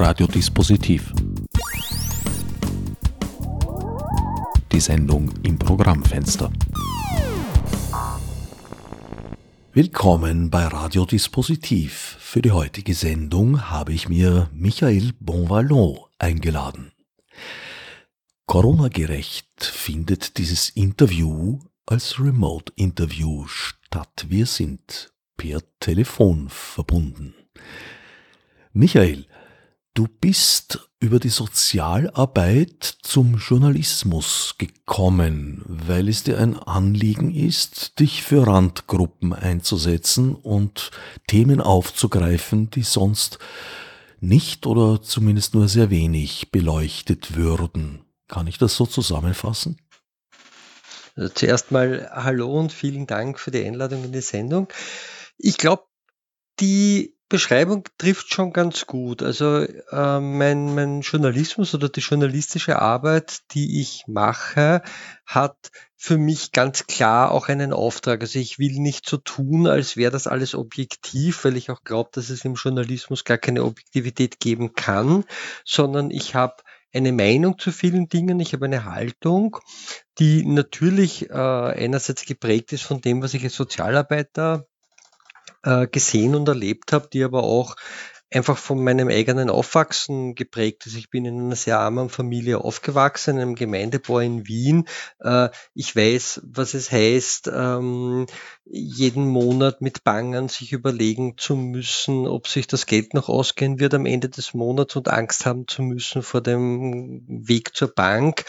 Radiodispositiv. Die Sendung im Programmfenster. Willkommen bei Radiodispositiv. Für die heutige Sendung habe ich mir Michael Bonvallon eingeladen. Corona-gerecht findet dieses Interview als Remote-Interview statt. Wir sind per Telefon verbunden. Michael, du bist über die Sozialarbeit zum Journalismus gekommen, weil es dir ein Anliegen ist, dich für Randgruppen einzusetzen und Themen aufzugreifen, die sonst nicht oder zumindest nur sehr wenig beleuchtet würden. Kann ich das so zusammenfassen? Also zuerst mal Hallo und vielen Dank für die Einladung in die Sendung. Ich glaube, die Beschreibung trifft schon ganz gut. Also äh, mein, mein Journalismus oder die journalistische Arbeit, die ich mache, hat für mich ganz klar auch einen Auftrag. Also ich will nicht so tun, als wäre das alles objektiv, weil ich auch glaube, dass es im Journalismus gar keine Objektivität geben kann, sondern ich habe eine Meinung zu vielen Dingen, ich habe eine Haltung, die natürlich äh, einerseits geprägt ist von dem, was ich als Sozialarbeiter äh, gesehen und erlebt habe, die aber auch einfach von meinem eigenen Aufwachsen geprägt ist. Ich bin in einer sehr armen Familie aufgewachsen, in einem Gemeindebau in Wien. Äh, ich weiß, was es heißt, ähm, jeden Monat mit Bangen sich überlegen zu müssen, ob sich das Geld noch ausgehen wird am Ende des Monats und Angst haben zu müssen vor dem Weg zur Bank.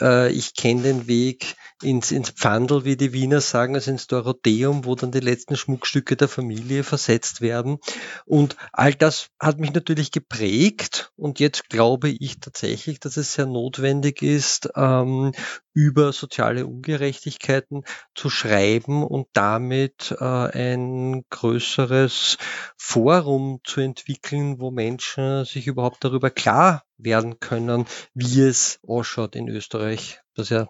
Äh, ich kenne den Weg ins, ins Pfandl, wie die Wiener sagen, also ins Dorotheum, wo dann die letzten Schmuckstücke der Familie versetzt werden. Und all das hat mich natürlich geprägt. Und jetzt glaube ich tatsächlich, dass es sehr notwendig ist, ähm, über soziale Ungerechtigkeiten zu schreiben und damit äh, ein größeres Forum zu entwickeln, wo Menschen sich überhaupt darüber klar werden können, wie es ausschaut in Österreich, das ja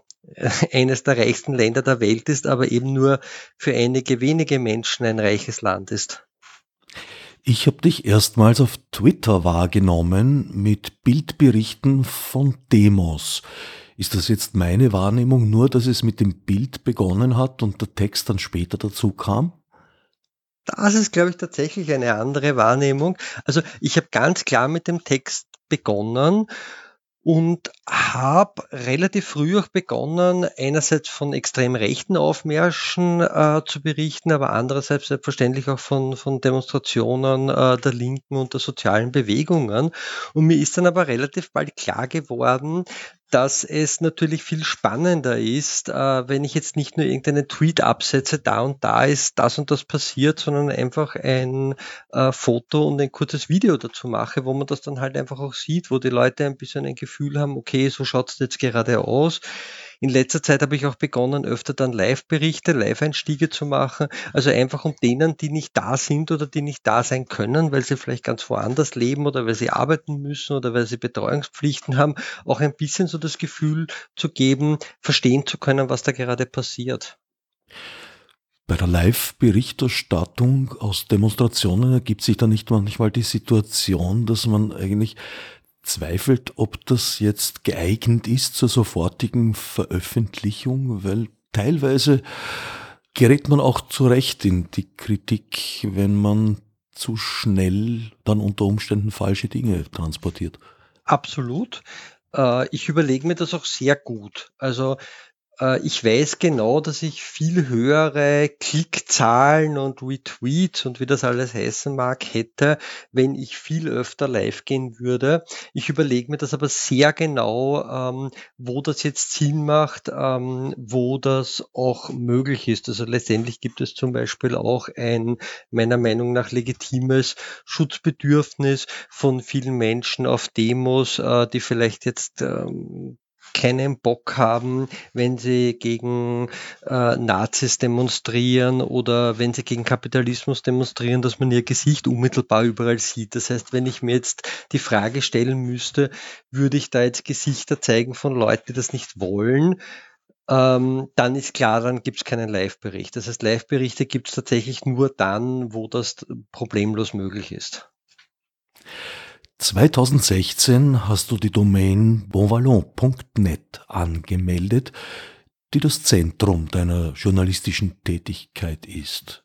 eines der reichsten Länder der Welt ist, aber eben nur für einige wenige Menschen ein reiches Land ist. Ich habe dich erstmals auf Twitter wahrgenommen mit Bildberichten von Demos. Ist das jetzt meine Wahrnehmung nur, dass es mit dem Bild begonnen hat und der Text dann später dazu kam? Das ist, glaube ich, tatsächlich eine andere Wahrnehmung. Also ich habe ganz klar mit dem Text begonnen und habe relativ früh auch begonnen, einerseits von extrem rechten Aufmärschen äh, zu berichten, aber andererseits selbstverständlich auch von, von Demonstrationen äh, der Linken und der sozialen Bewegungen. Und mir ist dann aber relativ bald klar geworden, dass es natürlich viel spannender ist, äh, wenn ich jetzt nicht nur irgendeinen Tweet absetze, da und da ist das und das passiert, sondern einfach ein äh, Foto und ein kurzes Video dazu mache, wo man das dann halt einfach auch sieht, wo die Leute ein bisschen ein Gefühl haben, okay, so schaut es jetzt gerade aus. In letzter Zeit habe ich auch begonnen, öfter dann Live-Berichte, Live-Einstiege zu machen. Also einfach um denen, die nicht da sind oder die nicht da sein können, weil sie vielleicht ganz woanders leben oder weil sie arbeiten müssen oder weil sie Betreuungspflichten haben, auch ein bisschen so das Gefühl zu geben, verstehen zu können, was da gerade passiert. Bei der Live-Berichterstattung aus Demonstrationen ergibt sich da nicht manchmal die Situation, dass man eigentlich zweifelt, ob das jetzt geeignet ist zur sofortigen Veröffentlichung, weil teilweise gerät man auch zu Recht in die Kritik, wenn man zu schnell dann unter Umständen falsche Dinge transportiert. Absolut. Äh, ich überlege mir das auch sehr gut. Also ich weiß genau, dass ich viel höhere Klickzahlen und Retweets und wie das alles heißen mag hätte, wenn ich viel öfter live gehen würde. Ich überlege mir das aber sehr genau, ähm, wo das jetzt Sinn macht, ähm, wo das auch möglich ist. Also letztendlich gibt es zum Beispiel auch ein meiner Meinung nach legitimes Schutzbedürfnis von vielen Menschen auf Demos, äh, die vielleicht jetzt ähm, keinen Bock haben, wenn sie gegen äh, Nazis demonstrieren oder wenn sie gegen Kapitalismus demonstrieren, dass man ihr Gesicht unmittelbar überall sieht. Das heißt, wenn ich mir jetzt die Frage stellen müsste, würde ich da jetzt Gesichter zeigen von Leuten, die das nicht wollen, ähm, dann ist klar, dann gibt es keinen Live-Bericht. Das heißt, Live-Berichte gibt es tatsächlich nur dann, wo das problemlos möglich ist. 2016 hast du die Domain bonvallon.net angemeldet, die das Zentrum deiner journalistischen Tätigkeit ist.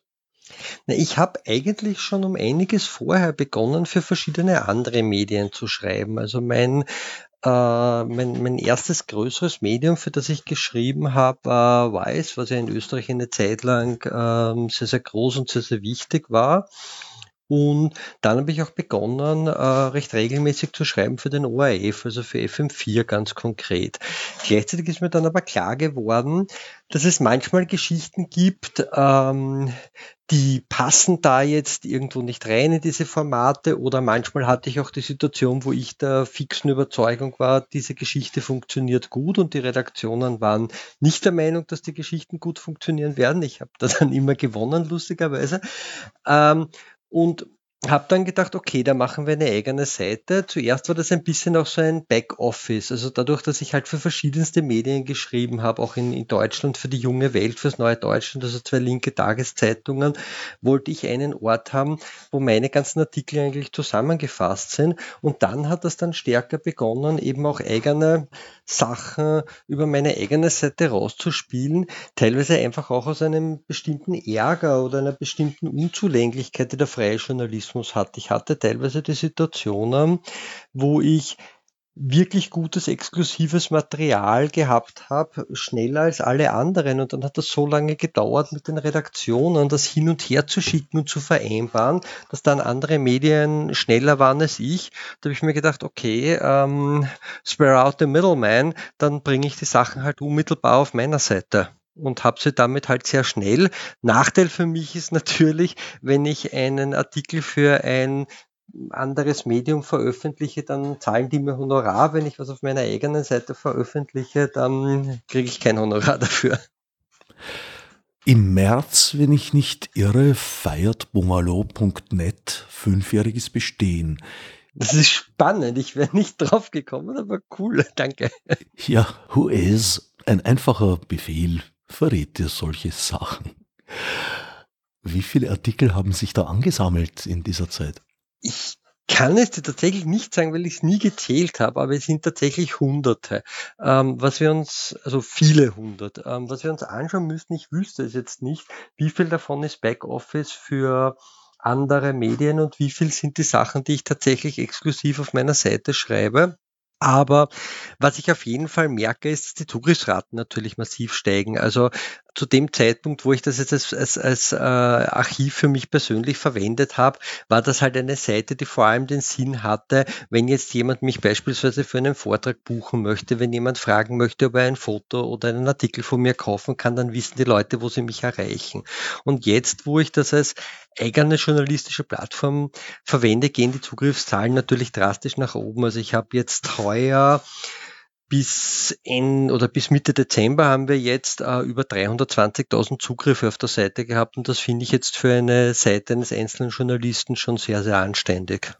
Ich habe eigentlich schon um einiges vorher begonnen, für verschiedene andere Medien zu schreiben. Also mein äh, mein, mein erstes größeres Medium, für das ich geschrieben habe, war Weiß, was ja in Österreich eine Zeit lang ähm, sehr, sehr groß und sehr, sehr wichtig war. Und dann habe ich auch begonnen, äh, recht regelmäßig zu schreiben für den ORF, also für FM4 ganz konkret. Gleichzeitig ist mir dann aber klar geworden, dass es manchmal Geschichten gibt, ähm, die passen da jetzt irgendwo nicht rein in diese Formate oder manchmal hatte ich auch die Situation, wo ich der fixen Überzeugung war, diese Geschichte funktioniert gut und die Redaktionen waren nicht der Meinung, dass die Geschichten gut funktionieren werden. Ich habe da dann immer gewonnen, lustigerweise. Ähm, und habe dann gedacht, okay, da machen wir eine eigene Seite. Zuerst war das ein bisschen auch so ein Backoffice. Also dadurch, dass ich halt für verschiedenste Medien geschrieben habe, auch in, in Deutschland für die junge Welt, fürs neue Deutschland, also zwei linke Tageszeitungen, wollte ich einen Ort haben, wo meine ganzen Artikel eigentlich zusammengefasst sind. Und dann hat das dann stärker begonnen, eben auch eigene Sachen über meine eigene Seite rauszuspielen, teilweise einfach auch aus einem bestimmten Ärger oder einer bestimmten Unzulänglichkeit, die der freie Journalismus hat. Ich hatte teilweise die Situationen, wo ich wirklich gutes exklusives Material gehabt habe, schneller als alle anderen. Und dann hat das so lange gedauert mit den Redaktionen, das hin und her zu schicken und zu vereinbaren, dass dann andere Medien schneller waren als ich. Da habe ich mir gedacht, okay, ähm, spare out the middleman, dann bringe ich die Sachen halt unmittelbar auf meiner Seite und habe sie damit halt sehr schnell. Nachteil für mich ist natürlich, wenn ich einen Artikel für ein anderes Medium veröffentliche, dann zahlen die mir Honorar. Wenn ich was auf meiner eigenen Seite veröffentliche, dann kriege ich kein Honorar dafür. Im März, wenn ich nicht irre, feiert bungalow.net fünfjähriges Bestehen. Das ist spannend. Ich wäre nicht drauf gekommen, aber cool. Danke. Ja, who is? Ein einfacher Befehl verrät dir solche Sachen. Wie viele Artikel haben sich da angesammelt in dieser Zeit? Ich kann es dir tatsächlich nicht sagen, weil ich es nie gezählt habe, aber es sind tatsächlich Hunderte. Ähm, was wir uns, also viele hundert, ähm, was wir uns anschauen müssten, ich wüsste es jetzt nicht, wie viel davon ist Backoffice für andere Medien und wie viel sind die Sachen, die ich tatsächlich exklusiv auf meiner Seite schreibe. Aber was ich auf jeden Fall merke, ist, dass die Zugriffsraten natürlich massiv steigen. Also zu dem Zeitpunkt, wo ich das jetzt als, als, als äh, Archiv für mich persönlich verwendet habe, war das halt eine Seite, die vor allem den Sinn hatte, wenn jetzt jemand mich beispielsweise für einen Vortrag buchen möchte, wenn jemand fragen möchte, ob er ein Foto oder einen Artikel von mir kaufen kann, dann wissen die Leute, wo sie mich erreichen. Und jetzt, wo ich das als eigene journalistische Plattform verwende, gehen die Zugriffszahlen natürlich drastisch nach oben. Also ich habe jetzt heuer bis in, oder bis Mitte Dezember haben wir jetzt äh, über 320.000 Zugriffe auf der Seite gehabt und das finde ich jetzt für eine Seite eines einzelnen Journalisten schon sehr, sehr anständig.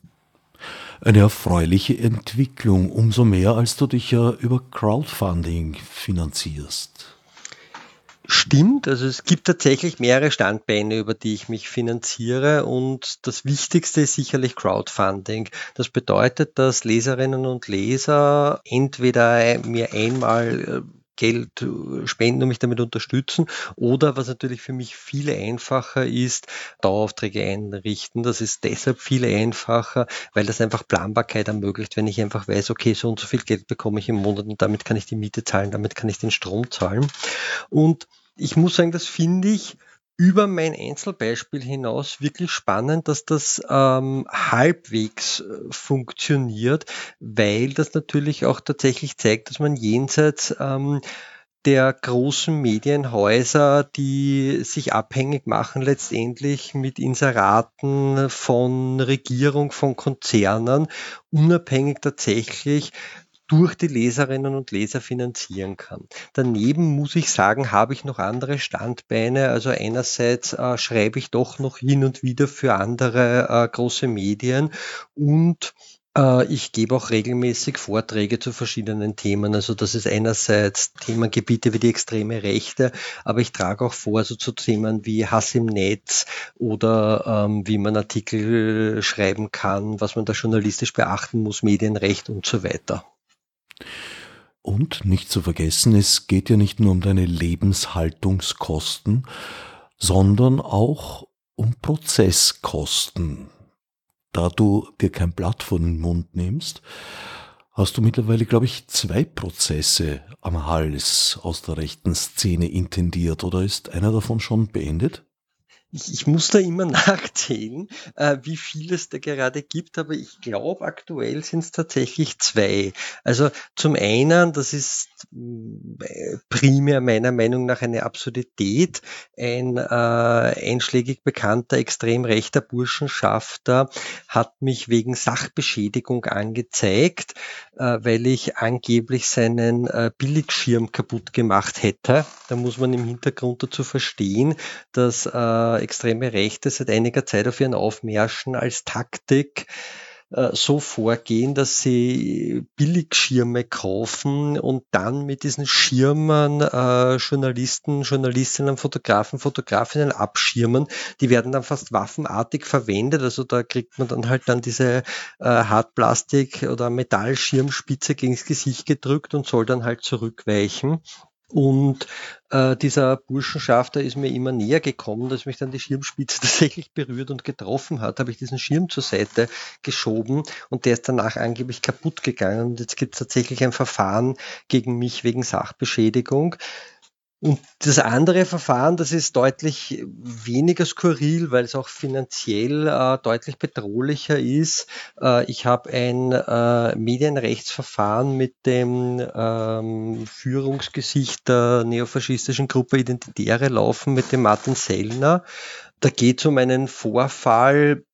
Eine erfreuliche Entwicklung, umso mehr als du dich ja über Crowdfunding finanzierst. Stimmt, also es gibt tatsächlich mehrere Standbeine, über die ich mich finanziere und das Wichtigste ist sicherlich Crowdfunding. Das bedeutet, dass Leserinnen und Leser entweder mir einmal äh, Geld äh, spenden und mich damit unterstützen. Oder was natürlich für mich viel einfacher ist, Daueraufträge einrichten. Das ist deshalb viel einfacher, weil das einfach Planbarkeit ermöglicht, wenn ich einfach weiß, okay, so und so viel Geld bekomme ich im Monat und damit kann ich die Miete zahlen, damit kann ich den Strom zahlen. Und ich muss sagen, das finde ich über mein Einzelbeispiel hinaus wirklich spannend, dass das ähm, halbwegs äh, funktioniert, weil das natürlich auch tatsächlich zeigt, dass man jenseits ähm, der großen Medienhäuser, die sich abhängig machen letztendlich mit Inseraten von Regierung, von Konzernen, unabhängig tatsächlich durch die Leserinnen und Leser finanzieren kann. Daneben muss ich sagen, habe ich noch andere Standbeine. Also einerseits äh, schreibe ich doch noch hin und wieder für andere äh, große Medien und Äh, ich gebe auch regelmäßig Vorträge zu verschiedenen Themen. Also das ist einerseits Themengebiete wie die extreme Rechte, aber ich trage auch vor so zu Themen wie Hass im Netz oder ähm, wie man Artikel schreiben kann, was man da journalistisch beachten muss, Medienrecht und so weiter. Und nicht zu vergessen, es geht ja nicht nur um deine Lebenshaltungskosten, sondern auch um Prozesskosten da du dir kein Blatt vor den Mund nimmst, hast du mittlerweile, glaube ich, zwei Prozesse am Hals aus der rechten Szene intendiert oder ist einer davon schon beendet? Ich, ich muss da immer nachzählen, äh, wie viel es da gerade gibt, aber ich glaube, aktuell sind es tatsächlich zwei. Also zum einen, das ist äh, primär meiner Meinung nach eine Absurdität, ein äh, einschlägig bekannter extrem rechter Burschenschafter hat mich wegen Sachbeschädigung angezeigt, äh, weil ich angeblich seinen äh, Billigschirm kaputt gemacht hätte. Da muss man im Hintergrund dazu verstehen, dass äh, extreme Rechte seit einiger Zeit auf ihren Aufmärschen als Taktik äh, so vorgehen, dass sie Billigschirme kaufen und dann mit diesen Schirmen äh, Journalisten, Journalistinnen, Fotografen, Fotografinnen abschirmen. Die werden dann fast waffenartig verwendet. Also da kriegt man dann halt dann diese äh, Hartplastik- oder Metallschirmspitze gegen das Gesicht gedrückt und soll dann halt zurückweichen. Und äh, dieser Burschenschafter ist mir immer näher gekommen, dass mich dann die Schirmspitze tatsächlich berührt und getroffen hat, habe ich diesen Schirm zur Seite geschoben und der ist danach angeblich kaputt gegangen. Und jetzt gibt es tatsächlich ein Verfahren gegen mich wegen Sachbeschädigung. Und das andere Verfahren, das ist deutlich weniger skurril, weil es auch finanziell äh, deutlich bedrohlicher ist. Äh, ich habe ein äh, Medienrechtsverfahren mit dem ähm, Führungsgesicht der neofaschistischen Gruppe Identitäre laufen, mit dem Martin Sellner. Da geht es um einen Vorfall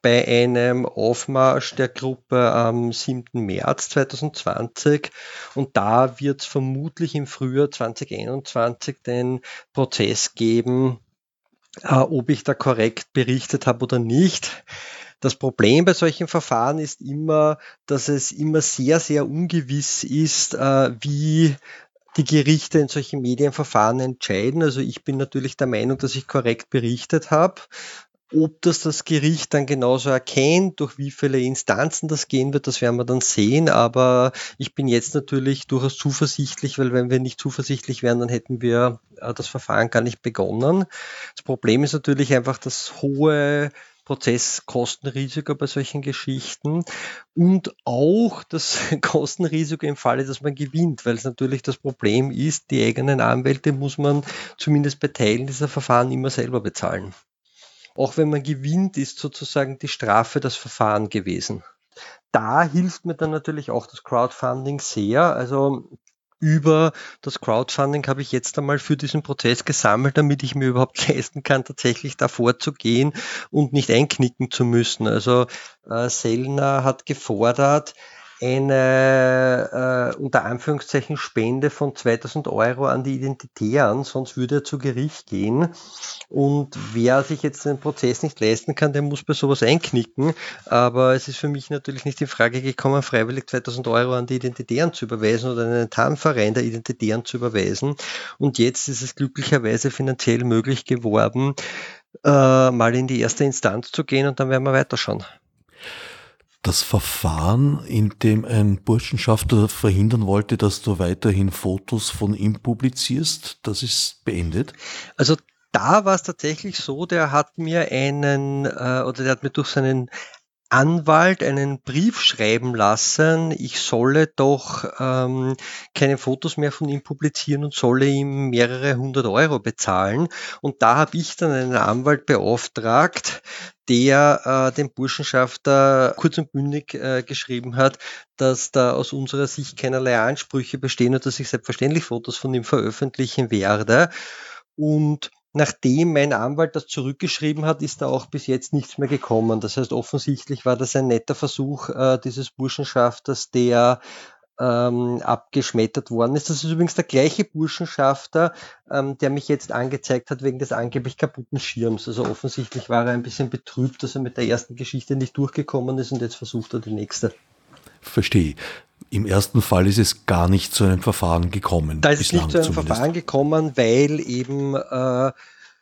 bei einem Aufmarsch der Gruppe am 7. März 2020 und da wird es vermutlich im Frühjahr 2021 den Prozess geben, äh, ob ich da korrekt berichtet habe oder nicht. Das Problem bei solchen Verfahren ist immer, dass es immer sehr, sehr ungewiss ist, äh, wie die Gerichte in solchen Medienverfahren entscheiden. Also ich bin natürlich der Meinung, dass ich korrekt berichtet habe. Ob das das Gericht dann genauso erkennt, durch wie viele Instanzen das gehen wird, das werden wir dann sehen. Aber ich bin jetzt natürlich durchaus zuversichtlich, weil wenn wir nicht zuversichtlich wären, dann hätten wir äh, das Verfahren gar nicht begonnen. Das Problem ist natürlich einfach das hohe Prozesskostenrisiko bei solchen Geschichten und auch das Kostenrisiko im Falle, dass man gewinnt, weil es natürlich das Problem ist, die eigenen Anwälte muss man zumindest bei Teilen dieser Verfahren immer selber bezahlen. Auch wenn man gewinnt, ist sozusagen die Strafe das Verfahren gewesen. Da hilft mir dann natürlich auch das Crowdfunding sehr. Also über das Crowdfunding habe ich jetzt einmal für diesen Prozess gesammelt, damit ich mir überhaupt leisten kann, tatsächlich davor zu gehen und nicht einknicken zu müssen. Also äh, Sellner hat gefordert, eine äh, unter Anführungszeichen Spende von 2000 Euro an die Identitären, sonst würde er zu Gericht gehen. Und wer sich jetzt den Prozess nicht leisten kann, der muss bei sowas einknicken. Aber es ist für mich natürlich nicht in Frage gekommen, freiwillig 2000 Euro an die Identitären zu überweisen oder einen Tarnverein der Identitären zu überweisen. Und jetzt ist es glücklicherweise finanziell möglich geworden, äh, mal in die erste Instanz zu gehen und dann werden wir weiterschauen das Verfahren, in dem ein Burschenschafter verhindern wollte, dass du weiterhin Fotos von ihm publizierst, das ist beendet? Also da war es tatsächlich so, der hat mir einen, äh, oder der hat mir durch seinen Anwalt einen Brief schreiben lassen, ich solle doch ähm, keine Fotos mehr von ihm publizieren und solle ihm mehrere hundert Euro bezahlen. Und da habe ich dann einen Anwalt beauftragt, der äh, dem Burschenschafter kurz und bündig äh, geschrieben hat, dass da aus unserer Sicht keinerlei Ansprüche bestehen und dass ich selbstverständlich Fotos von ihm veröffentlichen werde. Und Nachdem mein Anwalt das zurückgeschrieben hat, ist da auch bis jetzt nichts mehr gekommen. Das heißt, offensichtlich war das ein netter Versuch äh, dieses Burschenschafters, der ähm, abgeschmettert worden ist. Das ist übrigens der gleiche Burschenschafter, ähm, der mich jetzt angezeigt hat wegen des angeblich kaputten Schirms. Also offensichtlich war er ein bisschen betrübt, dass er mit der ersten Geschichte nicht durchgekommen ist und jetzt versucht er die nächste. Verstehe. Im ersten Fall ist es gar nicht zu einem Verfahren gekommen. Da ist es nicht zu einem zumindest. Verfahren gekommen, weil eben äh,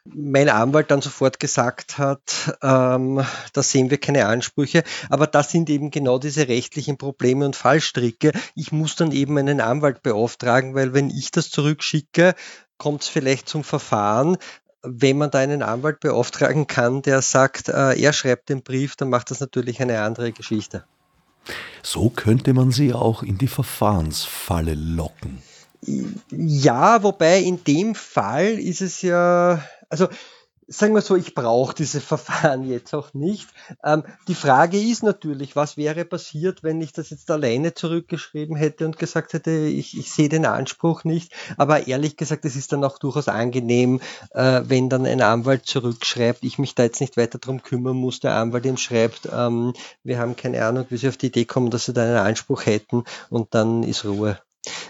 mein Anwalt dann sofort gesagt hat, ähm, da sehen wir keine Ansprüche. Aber das sind eben genau diese rechtlichen Probleme und Fallstricke. Ich muss dann eben einen Anwalt beauftragen, weil wenn ich das zurückschicke, kommt es vielleicht zum Verfahren. Wenn man da einen Anwalt beauftragen kann, der sagt, äh, er schreibt den Brief, dann macht das natürlich eine andere Geschichte. So könnte man sie auch in die Verfahrensfalle locken. Ja, wobei in dem Fall ist es ja, also sagen wir so, ich brauche diese Verfahren jetzt auch nicht. Ähm, die Frage ist natürlich, was wäre passiert, wenn ich das jetzt alleine zurückgeschrieben hätte und gesagt hätte, ich, ich sehe den Anspruch nicht. Aber ehrlich gesagt, es ist dann auch durchaus angenehm, äh, wenn dann ein Anwalt zurückschreibt, ich mich da jetzt nicht weiter darum kümmern muss, der Anwalt ihm schreibt, ähm, wir haben keine Ahnung, wie sie auf die Idee kommen, dass sie da einen Anspruch hätten und dann ist Ruhe.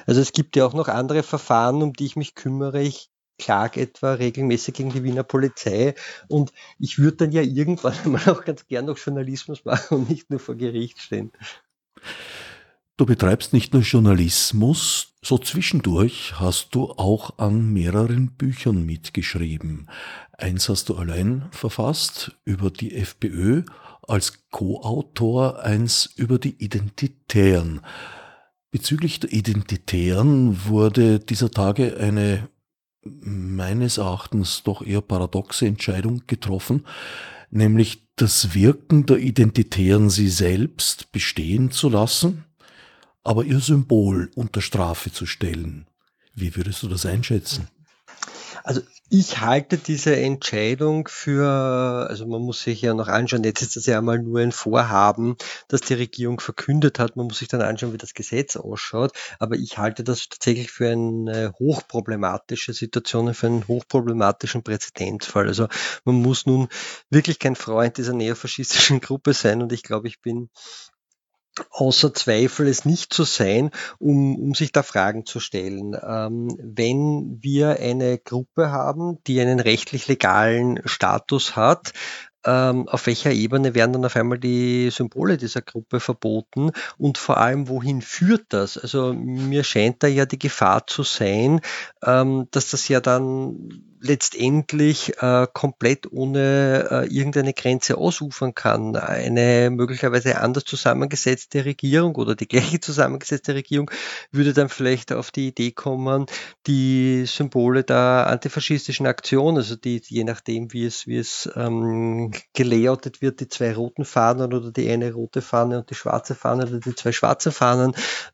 Also es gibt ja auch noch andere Verfahren, um die ich mich kümmere. Ich klage etwa regelmäßig gegen die Wiener Polizei und ich würde dann ja irgendwann mal auch ganz gern noch Journalismus machen und nicht nur vor Gericht stehen. Du betreibst nicht nur Journalismus, so zwischendurch hast du auch an mehreren Büchern mitgeschrieben. Eins hast du allein verfasst über die FPÖ, als Co-Autor eins über die Identitären. Bezüglich der Identitären wurde dieser Tage eine meines Erachtens doch eher paradoxe Entscheidung getroffen, nämlich das Wirken der Identitären sie selbst bestehen zu lassen, aber ihr Symbol unter Strafe zu stellen. Wie würdest du das einschätzen? Also ich halte diese Entscheidung für, also man muss sich ja noch anschauen, jetzt ist das ja einmal nur ein Vorhaben, das die Regierung verkündet hat. Man muss sich dann anschauen, wie das Gesetz ausschaut. Aber ich halte das tatsächlich für eine hochproblematische Situation, für einen hochproblematischen Präzedenzfall. Also man muss nun wirklich kein Freund dieser neofaschistischen Gruppe sein und ich glaube, ich bin außer Zweifel es nicht zu sein, um, um sich da Fragen zu stellen. Ähm, wenn wir eine Gruppe haben, die einen rechtlich legalen Status hat, ähm, auf welcher Ebene werden dann auf einmal die Symbole dieser Gruppe verboten und vor allem, wohin führt das? Also mir scheint da ja die Gefahr zu sein, ähm, dass das ja dann letztendlich äh, komplett ohne äh, irgendeine Grenze ausufern kann. Eine möglicherweise anders zusammengesetzte Regierung oder die gleiche zusammengesetzte Regierung würde dann vielleicht auf die Idee kommen, die Symbole der antifaschistischen Aktion, also die, je nachdem, wie es, wie es ähm, gelayoutet wird, die zwei roten Fahnen oder die eine rote Fahne und die schwarze Fahne oder die zwei schwarzen Fahnen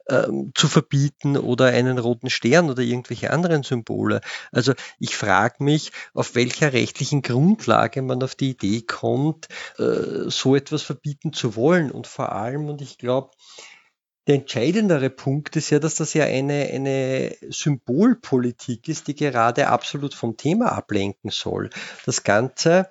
ähm, zu verbieten oder einen roten Stern oder irgendwelche anderen Symbole. Also ich frage mich, auf welcher rechtlichen Grundlage man auf die Idee kommt, äh, so etwas verbieten zu wollen. Und vor allem, und ich glaube, der entscheidendere Punkt ist ja, dass das ja eine, eine Symbolpolitik ist, die gerade absolut vom Thema ablenken soll. Das Ganze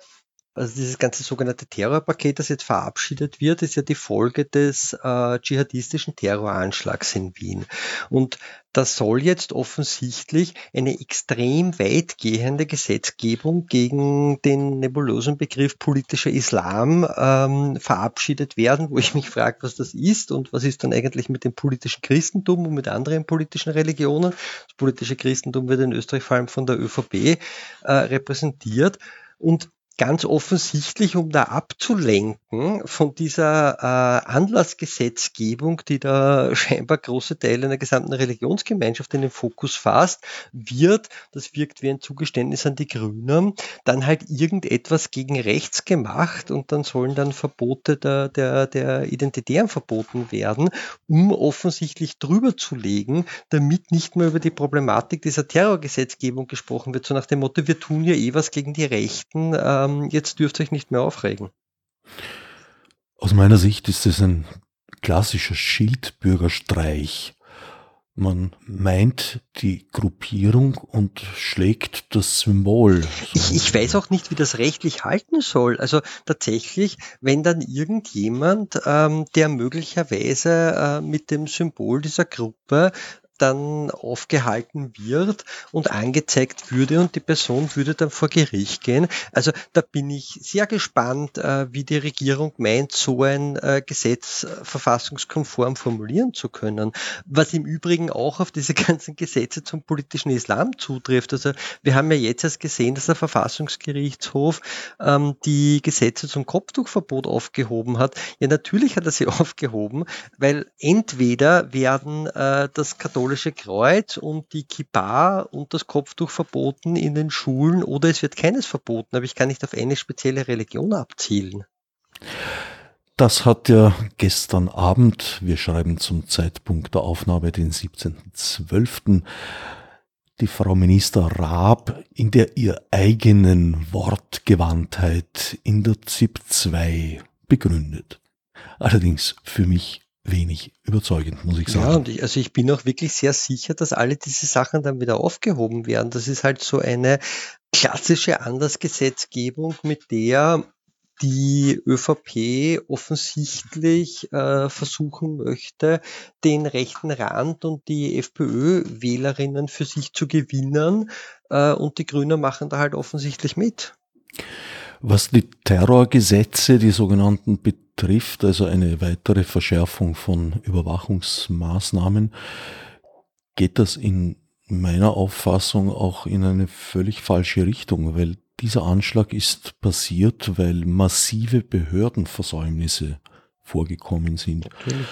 also dieses ganze sogenannte Terrorpaket, das jetzt verabschiedet wird, ist ja die Folge des äh, dschihadistischen Terroranschlags in Wien. Und das soll jetzt offensichtlich eine extrem weitgehende Gesetzgebung gegen den nebulosen Begriff politischer Islam ähm, verabschiedet werden, wo ich mich frage, was das ist und was ist dann eigentlich mit dem politischen Christentum und mit anderen politischen Religionen. Das politische Christentum wird in Österreich vor allem von der ÖVP äh, repräsentiert. Und ganz offensichtlich, um da abzulenken von dieser äh, Anlassgesetzgebung, die da scheinbar große Teile einer gesamten Religionsgemeinschaft in den Fokus fasst, wird, das wirkt wie ein Zugeständnis an die Grünen, dann halt irgendetwas gegen rechts gemacht und dann sollen dann Verbote der, der, der Identitären verboten werden, um offensichtlich drüber zu legen, damit nicht mehr über die Problematik dieser Terrorgesetzgebung gesprochen wird, so nach dem Motto, wir tun ja eh was gegen die Rechten, äh, ähm, jetzt dürft ihr euch nicht mehr aufregen. Aus meiner Sicht ist es ein klassischer Schildbürgerstreich. Man meint die Gruppierung und schlägt das Symbol. Ich, ich weiß auch nicht, wie das rechtlich halten soll. Also tatsächlich, wenn dann irgendjemand, ähm, der möglicherweise äh, mit dem Symbol dieser Gruppe dann aufgehalten wird und angezeigt würde und die Person würde dann vor Gericht gehen. Also da bin ich sehr gespannt, äh, wie die Regierung meint, so ein äh, Gesetz äh, verfassungskonform formulieren zu können. Was im Übrigen auch auf diese ganzen Gesetze zum politischen Islam zutrifft. Also wir haben ja jetzt erst gesehen, dass der Verfassungsgerichtshof ähm, die Gesetze zum Kopftuchverbot aufgehoben hat. Ja, natürlich hat er sie aufgehoben, weil entweder werden das katholische katholische Kreuz und die Kippa und das Kopftuch verboten in den Schulen oder es wird keines verboten, aber ich kann nicht auf eine spezielle Religion abzielen. Das hat ja gestern Abend, wir schreiben zum Zeitpunkt der Aufnahme den 17.12., die Frau Minister Raab in der ihr eigenen Wortgewandtheit in der ZIP 2 begründet. Allerdings für mich wenig überzeugend, muss ich sagen. Ja, und ich, also ich bin auch wirklich sehr sicher, dass alle diese Sachen dann wieder aufgehoben werden. Das ist halt so eine klassische Andersgesetzgebung, mit der die ÖVP offensichtlich äh, versuchen möchte, den rechten Rand und die FPÖ-Wählerinnen für sich zu gewinnen. Äh, und die Grünen machen da halt offensichtlich mit. Was die Terrorgesetze, die sogenannten betrifft, also eine weitere Verschärfung von Überwachungsmaßnahmen, geht das in meiner Auffassung auch in eine völlig falsche Richtung, weil dieser Anschlag ist passiert, weil massive Behördenversäumnisse vorgekommen sind. Natürlich.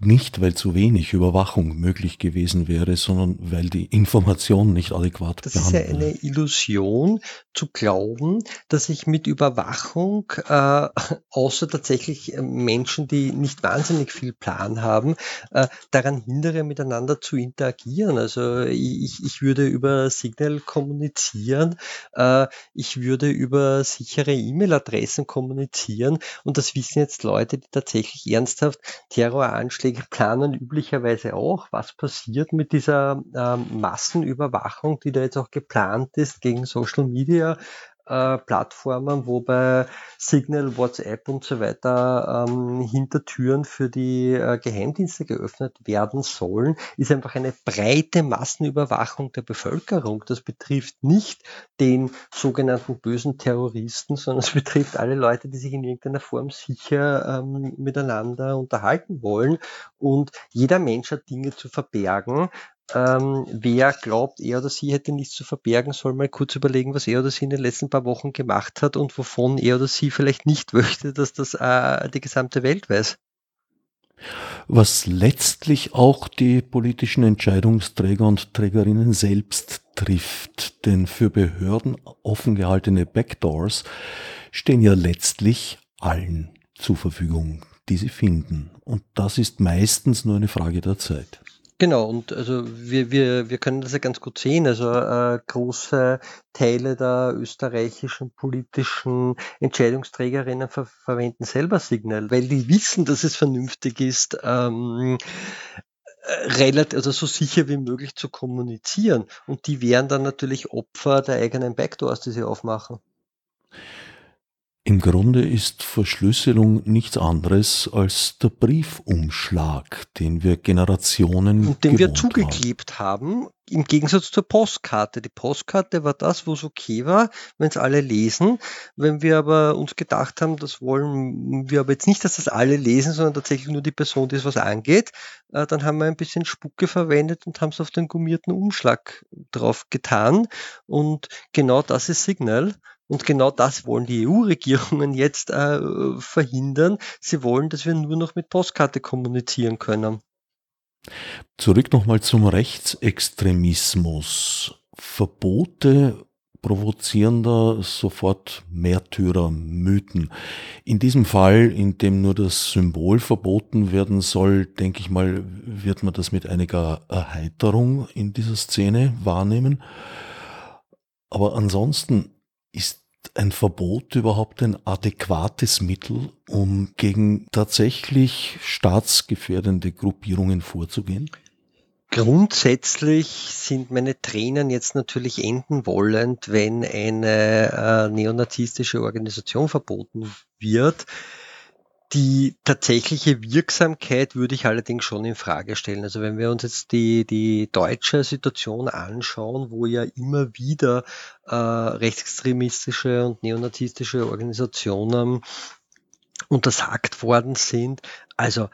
Nicht, weil zu wenig Überwachung möglich gewesen wäre, sondern weil die Information nicht adäquat Das ist ja eine Illusion zu glauben, dass ich mit Überwachung, äh, außer tatsächlich äh, Menschen, die nicht wahnsinnig viel Plan haben, äh, daran hindere, miteinander zu interagieren. Also ich, ich würde über Signal kommunizieren, äh, ich würde über sichere E-Mail-Adressen kommunizieren und das wissen jetzt Leute, die tatsächlich ernsthaft Terroranschläge Anschläge planen üblicherweise auch. Was passiert mit dieser ähm, Massenüberwachung, die da jetzt auch geplant ist gegen Social Media? Äh, Plattformen, wo bei Signal, WhatsApp und so weiter ähm, Hintertüren für die äh, Geheimdienste geöffnet werden sollen, ist einfach eine breite Massenüberwachung der Bevölkerung. Das betrifft nicht den sogenannten bösen Terroristen, sondern es betrifft alle Leute, die sich in irgendeiner Form sicher ähm, miteinander unterhalten wollen. Und jeder Mensch hat Dinge zu verbergen. Ähm, wer glaubt, er oder sie hätte nichts zu verbergen, soll mal kurz überlegen, was er oder sie in den letzten paar Wochen gemacht hat und wovon er oder sie vielleicht nicht möchte, dass das äh, die gesamte Welt weiß. Was letztlich auch die politischen Entscheidungsträger und Trägerinnen selbst trifft, denn für Behörden offen gehaltene Backdoors stehen ja letztlich allen zur Verfügung, die sie finden. Und das ist meistens nur eine Frage der Zeit. Genau, und also wir, wir, wir können das ja ganz gut sehen. Also äh, große Teile der österreichischen politischen Entscheidungsträgerinnen ver verwenden selber Signal, weil die wissen, dass es vernünftig ist, ähm, äh, relativ, also so sicher wie möglich zu kommunizieren. Und die wären dann natürlich Opfer der eigenen Backdoors, die sie aufmachen. Im Grunde ist Verschlüsselung nichts anderes als der Briefumschlag, den wir Generationen und den wir zugeklebt haben. haben, im Gegensatz zur Postkarte. Die Postkarte war das, wo es okay war, wenn es alle lesen. Wenn wir aber uns gedacht haben, das wollen wir aber jetzt nicht, dass das alle lesen, sondern tatsächlich nur die Person, die es was angeht, äh, dann haben wir ein bisschen Spucke verwendet und haben es auf den gummierten Umschlag drauf getan. Und genau das ist Signal. Und genau das wollen die EU-Regierungen jetzt äh, verhindern. Sie wollen, dass wir nur noch mit Postkarte kommunizieren können. Zurück nochmal zum Rechtsextremismus. Verbote provozieren da sofort Märtyrermythen. In diesem Fall, in dem nur das Symbol verboten werden soll, denke ich mal, wird man das mit einiger Erheiterung in dieser Szene wahrnehmen. Aber ansonsten ist ein Verbot überhaupt ein adäquates Mittel, um gegen tatsächlich staatsgefährdende Gruppierungen vorzugehen? Grundsätzlich sind meine Tränen jetzt natürlich enden wollend, wenn eine äh, neonazistische Organisation verboten wird. Die tatsächliche Wirksamkeit würde ich allerdings schon in Frage stellen. Also wenn wir uns jetzt die, die deutsche Situation anschauen, wo ja immer wieder äh, rechtsextremistische und neonazistische Organisationen untersagt worden sind, also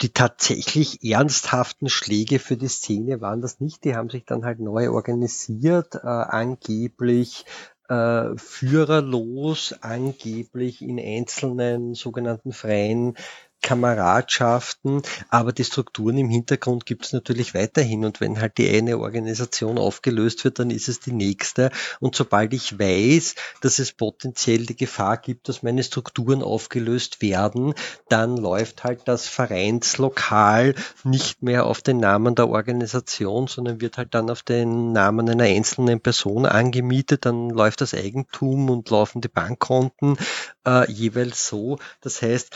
die tatsächlich ernsthaften Schläge für die Szene waren das nicht. Die haben sich dann halt neu organisiert, äh, angeblich äh, führerlos, angeblich in einzelnen sogenannten freien Kameradschaften, aber die Strukturen im Hintergrund gibt es natürlich weiterhin. Und wenn halt die eine Organisation aufgelöst wird, dann ist es die nächste. Und sobald ich weiß, dass es potenziell die Gefahr gibt, dass meine Strukturen aufgelöst werden, dann läuft halt das Vereinslokal nicht mehr auf den Namen der Organisation, sondern wird halt dann auf den Namen einer einzelnen Person angemietet. Dann läuft das Eigentum und laufen die Bankkonten äh, jeweils so. Das heißt,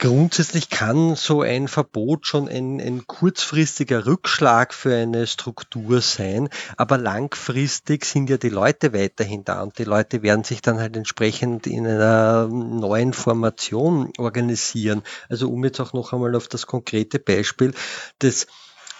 Grundsätzlich kann so ein Verbot schon ein, ein, kurzfristiger Rückschlag für eine Struktur sein, aber langfristig sind ja die Leute weiterhin da und die Leute werden sich dann halt entsprechend in einer neuen Formation organisieren. Also um jetzt auch noch einmal auf das konkrete Beispiel des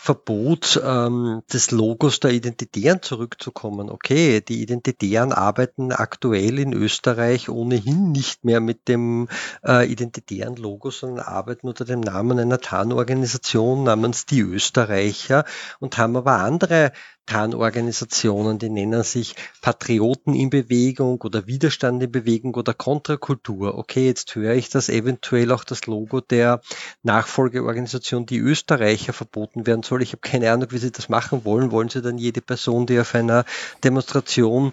Verbot ähm, des Logos der Identitären zurückzukommen. Okay, die Identitären arbeiten aktuell in Österreich ohnehin nicht mehr mit dem äh, identitären Logo, sondern arbeiten unter dem Namen einer Tarnorganisation namens die Österreicher und haben aber andere Tarnorganisationen, die nennen sich Patrioten in Bewegung oder Widerstand in Bewegung oder Kontrakultur. Okay, jetzt höre ich, dass eventuell auch das Logo der Nachfolgeorganisation die Österreicher verboten werden soll. Ich habe keine Ahnung, wie sie das machen wollen. Wollen sie dann jede Person, die auf einer Demonstration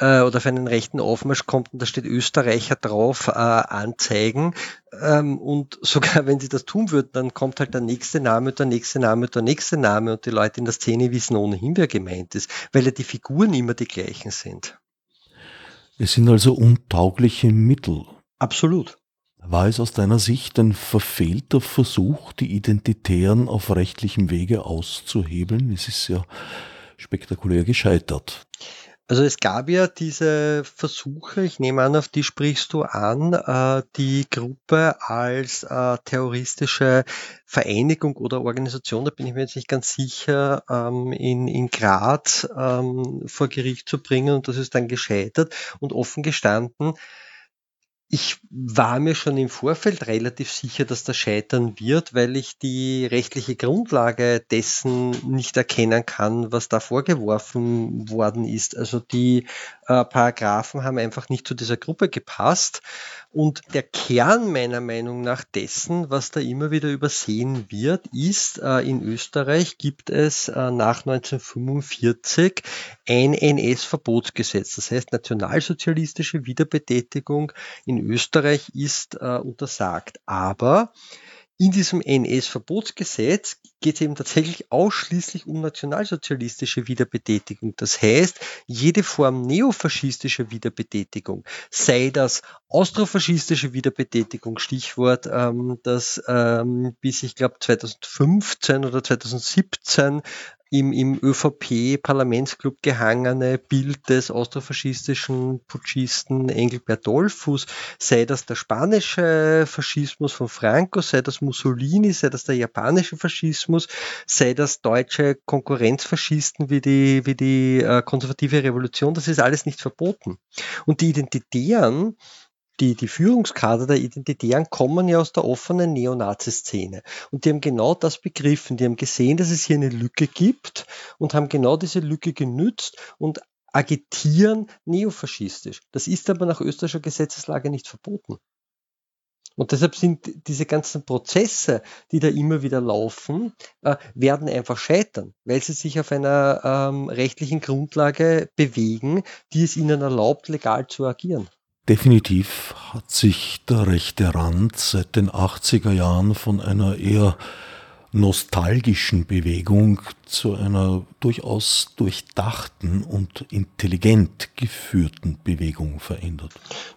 äh, oder für einen rechten Aufmarsch kommt und da steht Österreicher drauf, äh, anzeigen. Ähm, und sogar wenn sie das tun würden, dann kommt halt der nächste Name, der nächste Name, der nächste Name und die Leute in der Szene wissen ohnehin, wer gemeint ist, weil ja die Figuren immer die gleichen sind. Es sind also untaugliche Mittel. Absolut. War es aus deiner Sicht ein verfehlter Versuch, die Identitären auf rechtlichem Wege auszuhebeln? Es ist ja spektakulär gescheitert. Also es gab ja diese Versuche, ich nehme an, auf die sprichst du an, äh, die Gruppe als äh, terroristische Vereinigung oder Organisation, da bin ich mir jetzt nicht ganz sicher, ähm, in, in Graz ähm, vor Gericht zu bringen und das ist dann gescheitert. Und offen gestanden, ich war mir schon im Vorfeld relativ sicher, dass das scheitern wird, weil ich die rechtliche Grundlage dessen nicht erkennen kann, was da vorgeworfen worden ist. Also die äh, Paragraphen haben einfach nicht zu dieser Gruppe gepasst. Und der Kern meiner Meinung nach dessen, was da immer wieder übersehen wird, ist, äh, in Österreich gibt es äh, nach 1945 ein NS-Verbotsgesetz. Das heißt, nationalsozialistische Wiederbetätigung in Österreich ist äh, untersagt. Aber in diesem NS-Verbotsgesetz geht es eben tatsächlich ausschließlich um nationalsozialistische Wiederbetätigung. Das heißt, jede Form neofaschistischer Wiederbetätigung, sei das austrofaschistische Wiederbetätigung, Stichwort, ähm, das ähm, bis ich glaube 2015 oder 2017 im, im ÖVP-Parlamentsclub gehangene Bild des austrofaschistischen Putschisten Engelbert Dollfuß, sei das der spanische Faschismus von Franco, sei das Mussolini, sei das der japanische Faschismus, sei das deutsche Konkurrenzfaschisten wie die, wie die äh, konservative Revolution, das ist alles nicht verboten. Und die Identitären, die, die Führungskader der Identitären kommen ja aus der offenen Neonazi-Szene. Und die haben genau das begriffen. Die haben gesehen, dass es hier eine Lücke gibt und haben genau diese Lücke genützt und agitieren neofaschistisch. Das ist aber nach österreichischer Gesetzeslage nicht verboten. Und deshalb sind diese ganzen Prozesse, die da immer wieder laufen, äh, werden einfach scheitern, weil sie sich auf einer ähm, rechtlichen Grundlage bewegen, die es ihnen erlaubt, legal zu agieren. Definitiv hat sich der rechte Rand seit den 80er Jahren von einer eher nostalgischen Bewegung zu einer durchaus durchdachten und intelligent geführten Bewegung verändert.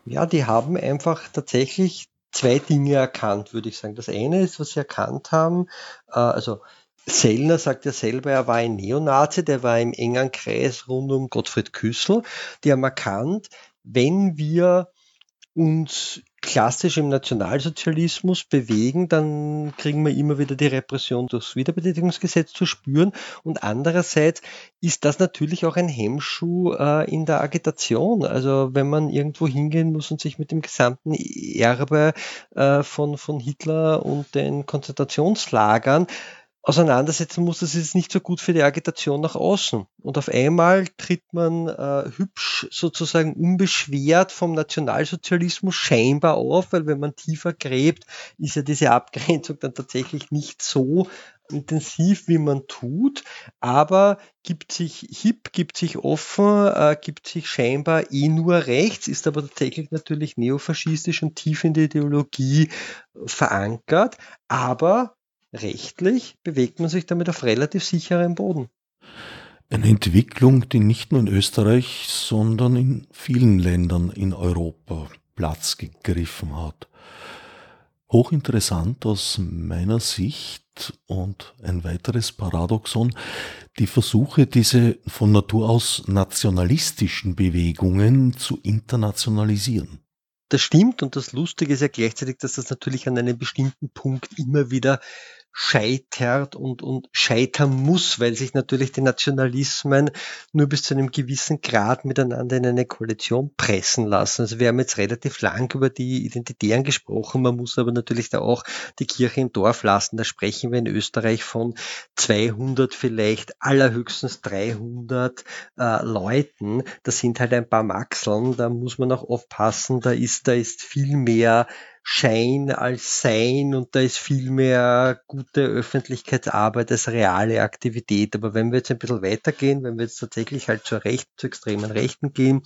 Ja, die haben einfach tatsächlich zwei Dinge erkannt, würde ich sagen. Das eine ist, was sie erkannt haben, äh, also Sellner sagt ja selber, er war ein Neonazi, der war im engen Kreis rund um Gottfried Küssel. Die haben erkannt, wenn wir uns klassisch im Nationalsozialismus bewegen, dann kriegen wir immer wieder die Repression durchs Wiederbetätigungsgesetz zu spüren. Und andererseits ist das natürlich auch ein Hemmschuh äh, in der Agitation. Also wenn man irgendwo hingehen muss und sich mit dem gesamten Erbe äh, von, von Hitler und den Konzentrationslagern auseinandersetzen muss, das ist nicht so gut für die Agitation nach außen. Und auf einmal tritt man äh, hübsch sozusagen unbeschwert vom Nationalsozialismus scheinbar auf, weil wenn man tiefer gräbt, ist ja diese Abgrenzung dann tatsächlich nicht so intensiv, wie man tut, aber gibt sich hip, gibt sich offen, äh, gibt sich scheinbar eh nur rechts, ist aber tatsächlich natürlich neofaschistisch und tief in der Ideologie verankert, aber rechtlich bewegt man sich damit auf relativ sicherem Boden. Eine Entwicklung, die nicht nur in Österreich, sondern in vielen Ländern in Europa Platz gegriffen hat. Hochinteressant aus meiner Sicht und ein weiteres Paradoxon, die Versuche, diese von Natur aus nationalistischen Bewegungen zu internationalisieren. Das stimmt und das Lustige ist ja gleichzeitig, dass das natürlich an einem bestimmten Punkt immer wieder scheitert und, und scheitern muss, weil sich natürlich die Nationalismen nur bis zu einem gewissen Grad miteinander in eine Koalition pressen lassen. Also wir haben jetzt relativ lang über die Identitären gesprochen, man muss aber natürlich da auch die Kirche im Dorf lassen. Da sprechen wir in Österreich von 200, vielleicht allerhöchstens 300 äh, Leuten. Das sind halt ein paar Maxeln, da muss man auch aufpassen, da ist, da ist viel mehr Schein als Sein und da ist viel mehr gute Öffentlichkeitsarbeit als reale Aktivität. Aber wenn wir jetzt ein bisschen weitergehen, wenn wir jetzt tatsächlich halt zur Rechten, zur extremen Rechten gehen,